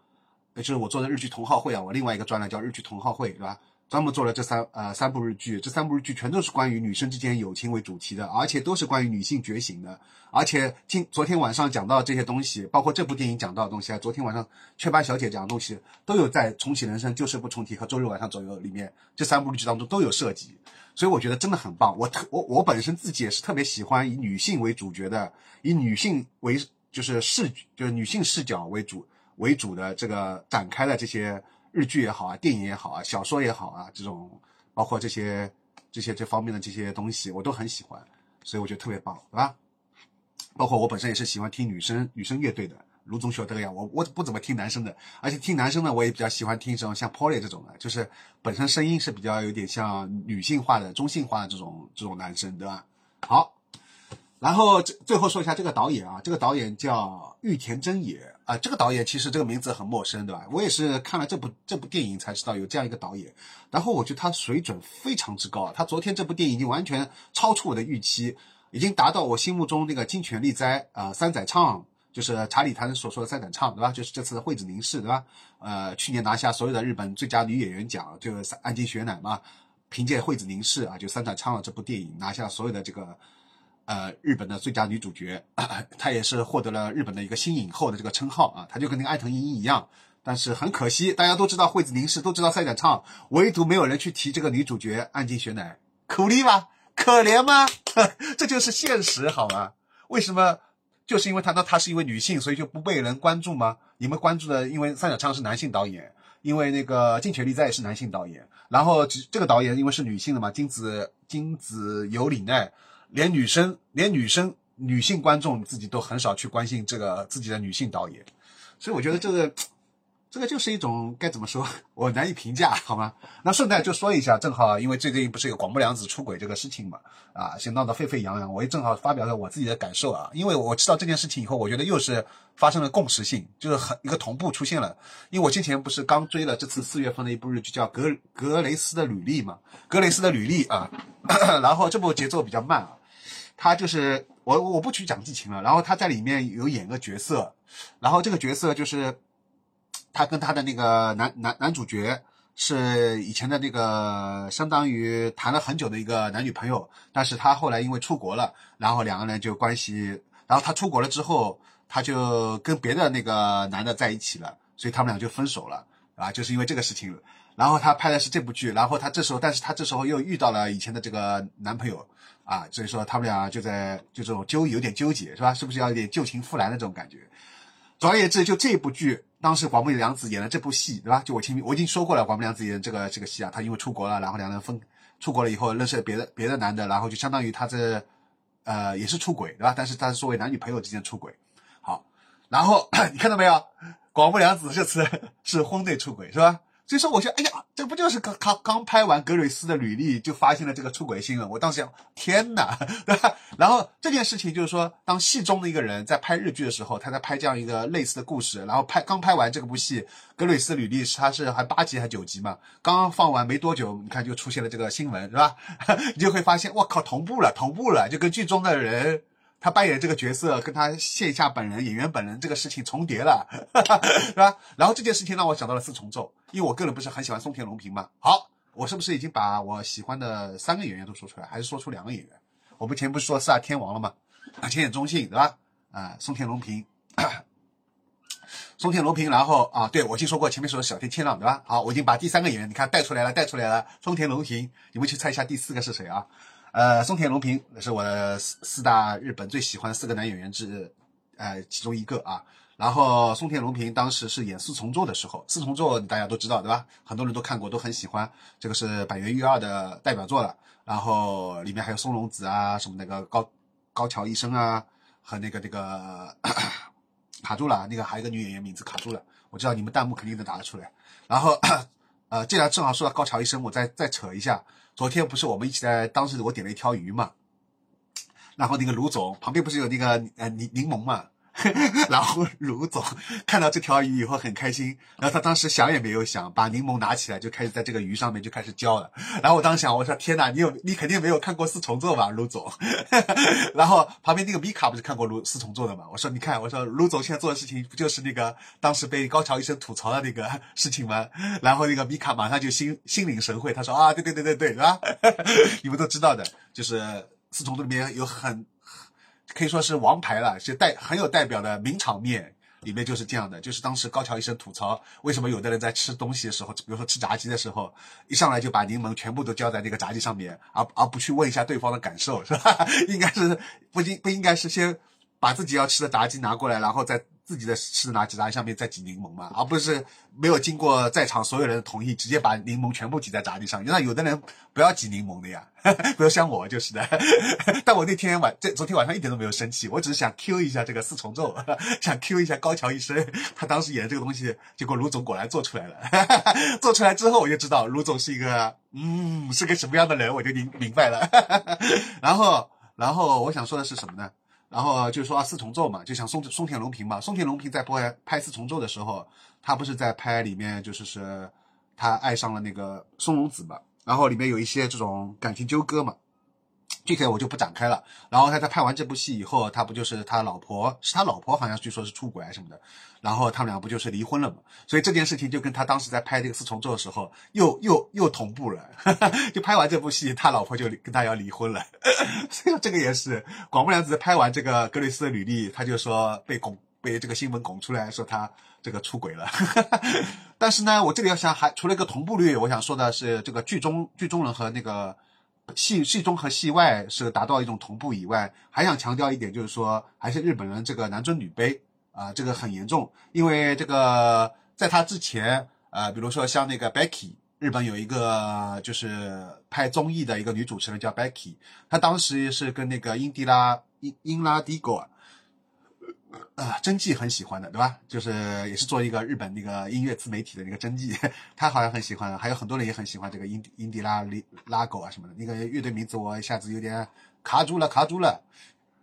也就是我做的日剧同好会啊，我另外一个专栏叫日剧同好会，对吧？专门做了这三呃三部日剧，这三部日剧全都是关于女生之间友情为主题的，而且都是关于女性觉醒的。而且今昨天晚上讲到这些东西，包括这部电影讲到的东西啊，昨天晚上雀斑小姐讲的东西都有在《重启人生》《旧事不重提》和《周日晚上左右》里面这三部日剧当中都有涉及，所以我觉得真的很棒。我特我我本身自己也是特别喜欢以女性为主角的，以女性为就是视就是女性视角为主为主的这个展开的这些。日剧也好啊，电影也好啊，小说也好啊，这种包括这些这些这方面的这些东西，我都很喜欢，所以我觉得特别棒，对吧？包括我本身也是喜欢听女生女生乐队的，卢总学这个样，我我不怎么听男生的，而且听男生的我也比较喜欢听这种像 Polly 这种的，就是本身声音是比较有点像女性化的、中性化的这种这种男生，对吧？好。然后最最后说一下这个导演啊，这个导演叫玉田真也啊，这个导演其实这个名字很陌生，对吧？我也是看了这部这部电影才知道有这样一个导演。然后我觉得他水准非常之高，他昨天这部电影已经完全超出我的预期，已经达到我心目中那个金泉利哉啊三仔唱，就是查理谈所说的三仔唱，对吧？就是这次惠子凝视，对吧？呃，去年拿下所有的日本最佳女演员奖，就是安吉雪乃嘛，凭借惠子凝视啊，就三仔唱了这部电影拿下所有的这个。呃，日本的最佳女主角，(clears throat) 她也是获得了日本的一个新影后的这个称号啊。她就跟那个爱藤英一样，但是很可惜，大家都知道惠子凝视，都知道赛展唱，唯独没有人去提这个女主角安井雪乃，苦力吗？可怜吗？(laughs) 这就是现实，好吗？为什么？就是因为她呢，她是一位女性，所以就不被人关注吗？你们关注的，因为三角仓是男性导演，因为那个金泉利在也是男性导演，然后这个导演因为是女性的嘛，金子金子由里奈。连女生，连女生，女性观众自己都很少去关心这个自己的女性导演，所以我觉得这个，这个就是一种该怎么说，我难以评价，好吗？那顺带就说一下，正好因为最近不是有广木凉子出轨这个事情嘛，啊，先闹得沸沸扬扬，我也正好发表了我自己的感受啊，因为我知道这件事情以后，我觉得又是发生了共识性，就是很一个同步出现了，因为我之前不是刚追了这次四月份的一部日剧叫《格格雷斯的履历》嘛，《格雷斯的履历》啊，(clears throat) 然后这部节奏比较慢啊。他就是我，我不去讲剧情了。然后他在里面有演个角色，然后这个角色就是他跟他的那个男男男主角是以前的那个相当于谈了很久的一个男女朋友，但是他后来因为出国了，然后两个人就关系，然后他出国了之后，他就跟别的那个男的在一起了，所以他们俩就分手了，啊，就是因为这个事情。然后他拍的是这部剧，然后他这时候，但是他这时候又遇到了以前的这个男朋友。啊，所以说他们俩就在就这种纠有点纠结是吧？是不是要有点旧情复燃的这种感觉？总而言之，就这部剧，当时广木凉子演了这部戏，对吧？就我前面我已经说过了，广木凉子演这个这个戏啊，他因为出国了，然后两人分出国了以后认识别的别的男的，然后就相当于他这呃也是出轨，对吧？但是他是作为男女朋友之间出轨。好，然后 (coughs) 你看到没有？广木凉子这次 (laughs) 是婚内出轨，是吧？所以说，我觉得，哎呀，这不就是刚刚刚拍完格瑞斯的履历，就发现了这个出轨新闻。我当时想，天哪，对吧？然后这件事情就是说，当戏中的一个人在拍日剧的时候，他在拍这样一个类似的故事，然后拍刚拍完这部戏，格瑞斯履历是他是还八集还九集嘛？刚刚放完没多久，你看就出现了这个新闻，是吧？(laughs) 你就会发现，我靠，同步了，同步了，就跟剧中的人。他扮演这个角色，跟他线下本人演员本人这个事情重叠了，(laughs) 是吧？然后这件事情让我想到了四重奏，因为我个人不是很喜欢松田龙平嘛。好，我是不是已经把我喜欢的三个演员都说出来，还是说出两个演员？我们前不是说四大天王了吗？啊，浅野忠信，对吧？啊，松田龙平，(coughs) 松田龙平，然后啊，对我已经说过前面说的小田切让，对吧？好，我已经把第三个演员你看带出来了，带出来了，松田龙平，你们去猜一下第四个是谁啊？呃，松田龙平是我的四四大日本最喜欢的四个男演员之，呃，其中一个啊。然后松田龙平当时是演四重奏的时候，四重奏大家都知道对吧？很多人都看过，都很喜欢。这个是板垣裕二的代表作了。然后里面还有松隆子啊，什么那个高高桥医生啊，和那个那个 (coughs) 卡住了，那个还有一个女演员名字卡住了，我知道你们弹幕肯定能打得出来。然后 (coughs) 呃，既然正好说到高桥医生，我再再扯一下。昨天不是我们一起在，当时我点了一条鱼嘛，然后那个卢总旁边不是有那个呃柠柠檬嘛，(laughs) 然后卢总看到这条鱼以后很开心，然后他当时想也没有想，把柠檬拿起来就开始在这个鱼上面就开始浇了。然后我当时想，我说天哪，你有你肯定没有看过四重奏吧，卢总？(laughs) 然后旁边那个米卡不是看过卢四重奏的嘛？我说你看，我说卢总现在做的事情不就是那个当时被高桥医生吐槽的那个事情吗？然后那个米卡马上就心心领神会，他说啊，对对对对对，是吧？(laughs) 你们都知道的，就是四重奏里面有很。可以说是王牌了，是代很有代表的名场面，里面就是这样的。就是当时高桥医生吐槽，为什么有的人在吃东西的时候，比如说吃炸鸡的时候，一上来就把柠檬全部都浇在那个炸鸡上面，而而不去问一下对方的感受，是吧？(laughs) 应该是不应不应该是先把自己要吃的炸鸡拿过来，然后再。自己的吃的拿鸡蛋上面再挤柠檬嘛，而不是没有经过在场所有人的同意，直接把柠檬全部挤在炸鸡上。那有的人不要挤柠檬的呀，(laughs) 比如像我就是的。(laughs) 但我那天晚这昨天晚上一点都没有生气，我只是想 Q 一下这个四重奏，(laughs) 想 Q 一下高桥医生，他当时演的这个东西，结果卢总果然做出来了。做出来之后，我就知道卢总是一个嗯是个什么样的人，我就明明白了。然后然后我想说的是什么呢？然后就是说啊四重奏嘛，就像松松田龙平嘛，松田龙平在拍拍四重奏的时候，他不是在拍里面就是是，他爱上了那个松隆子嘛，然后里面有一些这种感情纠葛嘛。具体我就不展开了。然后他在拍完这部戏以后，他不就是他老婆是他老婆，好像据说是出轨什么的。然后他们俩不就是离婚了嘛？所以这件事情就跟他当时在拍这个四重奏的时候又又又同步了。(laughs) 就拍完这部戏，他老婆就跟他要离婚了。(laughs) 所以这个也是广木凉子拍完这个格雷斯的履历，他就说被拱被这个新闻拱出来说他这个出轨了。(laughs) 但是呢，我这里要想还除了一个同步率，我想说的是这个剧中剧中人和那个。戏戏中和戏外是达到一种同步以外，还想强调一点，就是说还是日本人这个男尊女卑啊，这个很严重。因为这个在他之前，呃，比如说像那个 Becky，日本有一个就是拍综艺的一个女主持人叫 Becky，她当时是跟那个英迪拉英英拉迪戈。呃，真纪很喜欢的，对吧？就是也是做一个日本那个音乐自媒体的那个真纪，(laughs) 他好像很喜欢，还有很多人也很喜欢这个英英迪拉里拉狗啊什么的。那个乐队名字我一下子有点卡住了，卡住了。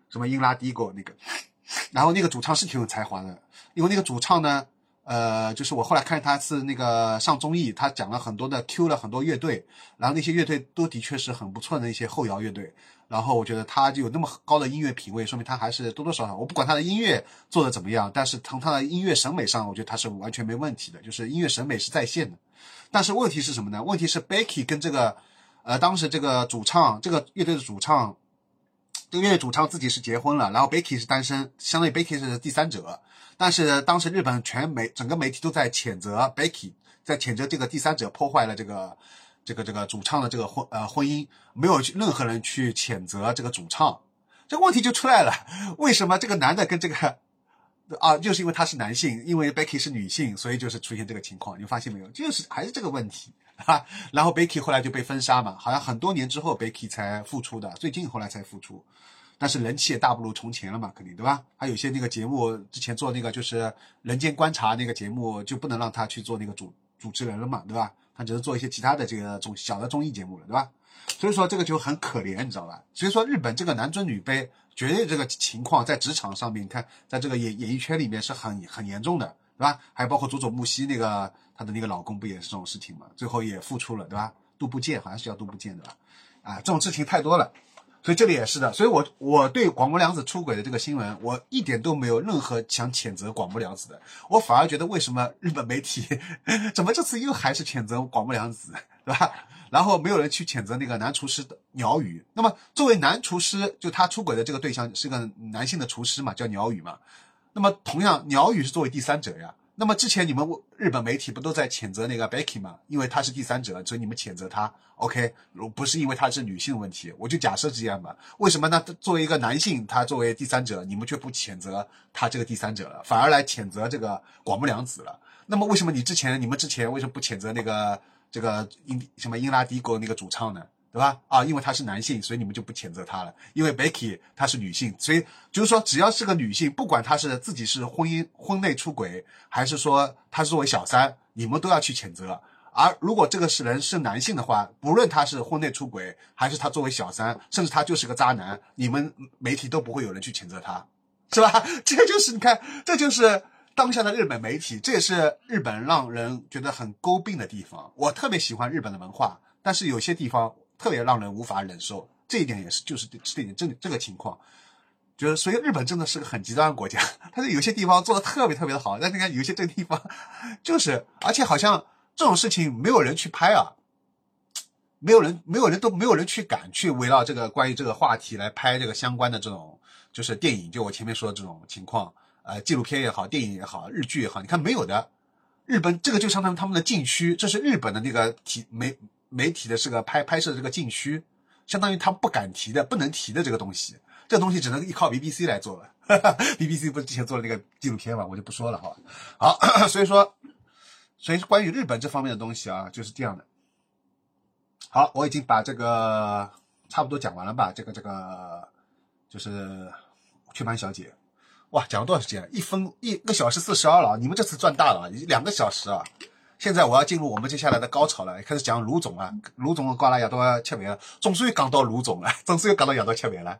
什么英拉迪狗那个，(laughs) 然后那个主唱是挺有才华的，因为那个主唱呢，呃，就是我后来看他是那个上综艺，他讲了很多的 Q 了很多乐队，然后那些乐队都的确是很不错的一些后摇乐队。然后我觉得他就有那么高的音乐品味，说明他还是多多少少，我不管他的音乐做的怎么样，但是从他的音乐审美上，我觉得他是完全没问题的，就是音乐审美是在线的。但是问题是什么呢？问题是 Becky 跟这个，呃，当时这个主唱，这个乐队的主唱，这个乐队主唱自己是结婚了，然后 Becky 是单身，相当于 Becky 是第三者。但是当时日本全媒整个媒体都在谴责 Becky，在谴责这个第三者破坏了这个。这个这个主唱的这个婚呃婚姻，没有任何人去谴责这个主唱，这个问题就出来了。为什么这个男的跟这个啊，就是因为他是男性，因为 Becky 是女性，所以就是出现这个情况。你发现没有？就是还是这个问题啊。(laughs) 然后 Becky 后来就被封杀嘛，好像很多年之后 Becky 才复出的，最近后来才复出，但是人气也大不如从前了嘛，肯定对吧？还有些那个节目之前做那个就是《人间观察》那个节目，就不能让他去做那个主主持人了嘛，对吧？他只是做一些其他的这个综小的综艺节目了，对吧？所以说这个就很可怜，你知道吧？所以说日本这个男尊女卑，绝对这个情况在职场上面，你看，在这个演演艺圈里面是很很严重的，对吧？还包括佐佐木希那个她的那个老公不也是这种事情嘛？最后也复出了，对吧？杜部健好像是叫杜部健，对吧？啊，这种事情太多了。所以这里也是的，所以我我对广木凉子出轨的这个新闻，我一点都没有任何想谴责广木凉子的，我反而觉得为什么日本媒体 (laughs) 怎么这次又还是谴责广木凉子，对吧？然后没有人去谴责那个男厨师的鸟语。那么作为男厨师，就他出轨的这个对象是个男性的厨师嘛，叫鸟语嘛。那么同样，鸟语是作为第三者呀。那么之前你们日本媒体不都在谴责那个 Becky 吗？因为他是第三者，所以你们谴责他。OK，如不是因为他是女性问题，我就假设这样吧。为什么呢？作为一个男性，他作为第三者，你们却不谴责他这个第三者了，反而来谴责这个广木凉子了？那么为什么你之前你们之前为什么不谴责那个这个英什么英拉迪戈那个主唱呢？对吧？啊，因为他是男性，所以你们就不谴责他了。因为 Becky 她是女性，所以就是说，只要是个女性，不管她是自己是婚姻婚内出轨，还是说她是作为小三，你们都要去谴责。而如果这个是人是男性的话，不论他是婚内出轨，还是他作为小三，甚至他就是个渣男，你们媒体都不会有人去谴责他。是吧？(laughs) 这就是你看，这就是当下的日本媒体，这也是日本让人觉得很诟病的地方。我特别喜欢日本的文化，但是有些地方特别让人无法忍受。这一点也是，就是这点这这个情况，就是所以日本真的是个很极端的国家。(laughs) 它是有些地方做的特别特别的好，但你看有些这个地方，就是而且好像这种事情没有人去拍啊。没有人，没有人都没有人去敢去围绕这个关于这个话题来拍这个相关的这种就是电影，就我前面说的这种情况，呃，纪录片也好，电影也好，日剧也好，你看没有的。日本这个就相当于他们的禁区，这是日本的那个体没媒体的这个拍拍摄的这个禁区，相当于他不敢提的、不能提的这个东西，这东西只能依靠 BBC 来做了。BBC 不是之前做了那个纪录片嘛，我就不说了哈。好，所以说，所以关于日本这方面的东西啊，就是这样的。好，我已经把这个差不多讲完了吧？这个这个就是雀斑小姐，哇，讲了多少时间？一分一个小时四十二了，你们这次赚大了，两个小时啊！现在我要进入我们接下来的高潮了，开始讲卢总啊，卢总挂了亚多吃饭了，总算又讲到卢总了，(laughs) 总算又讲到亚多吃饭了。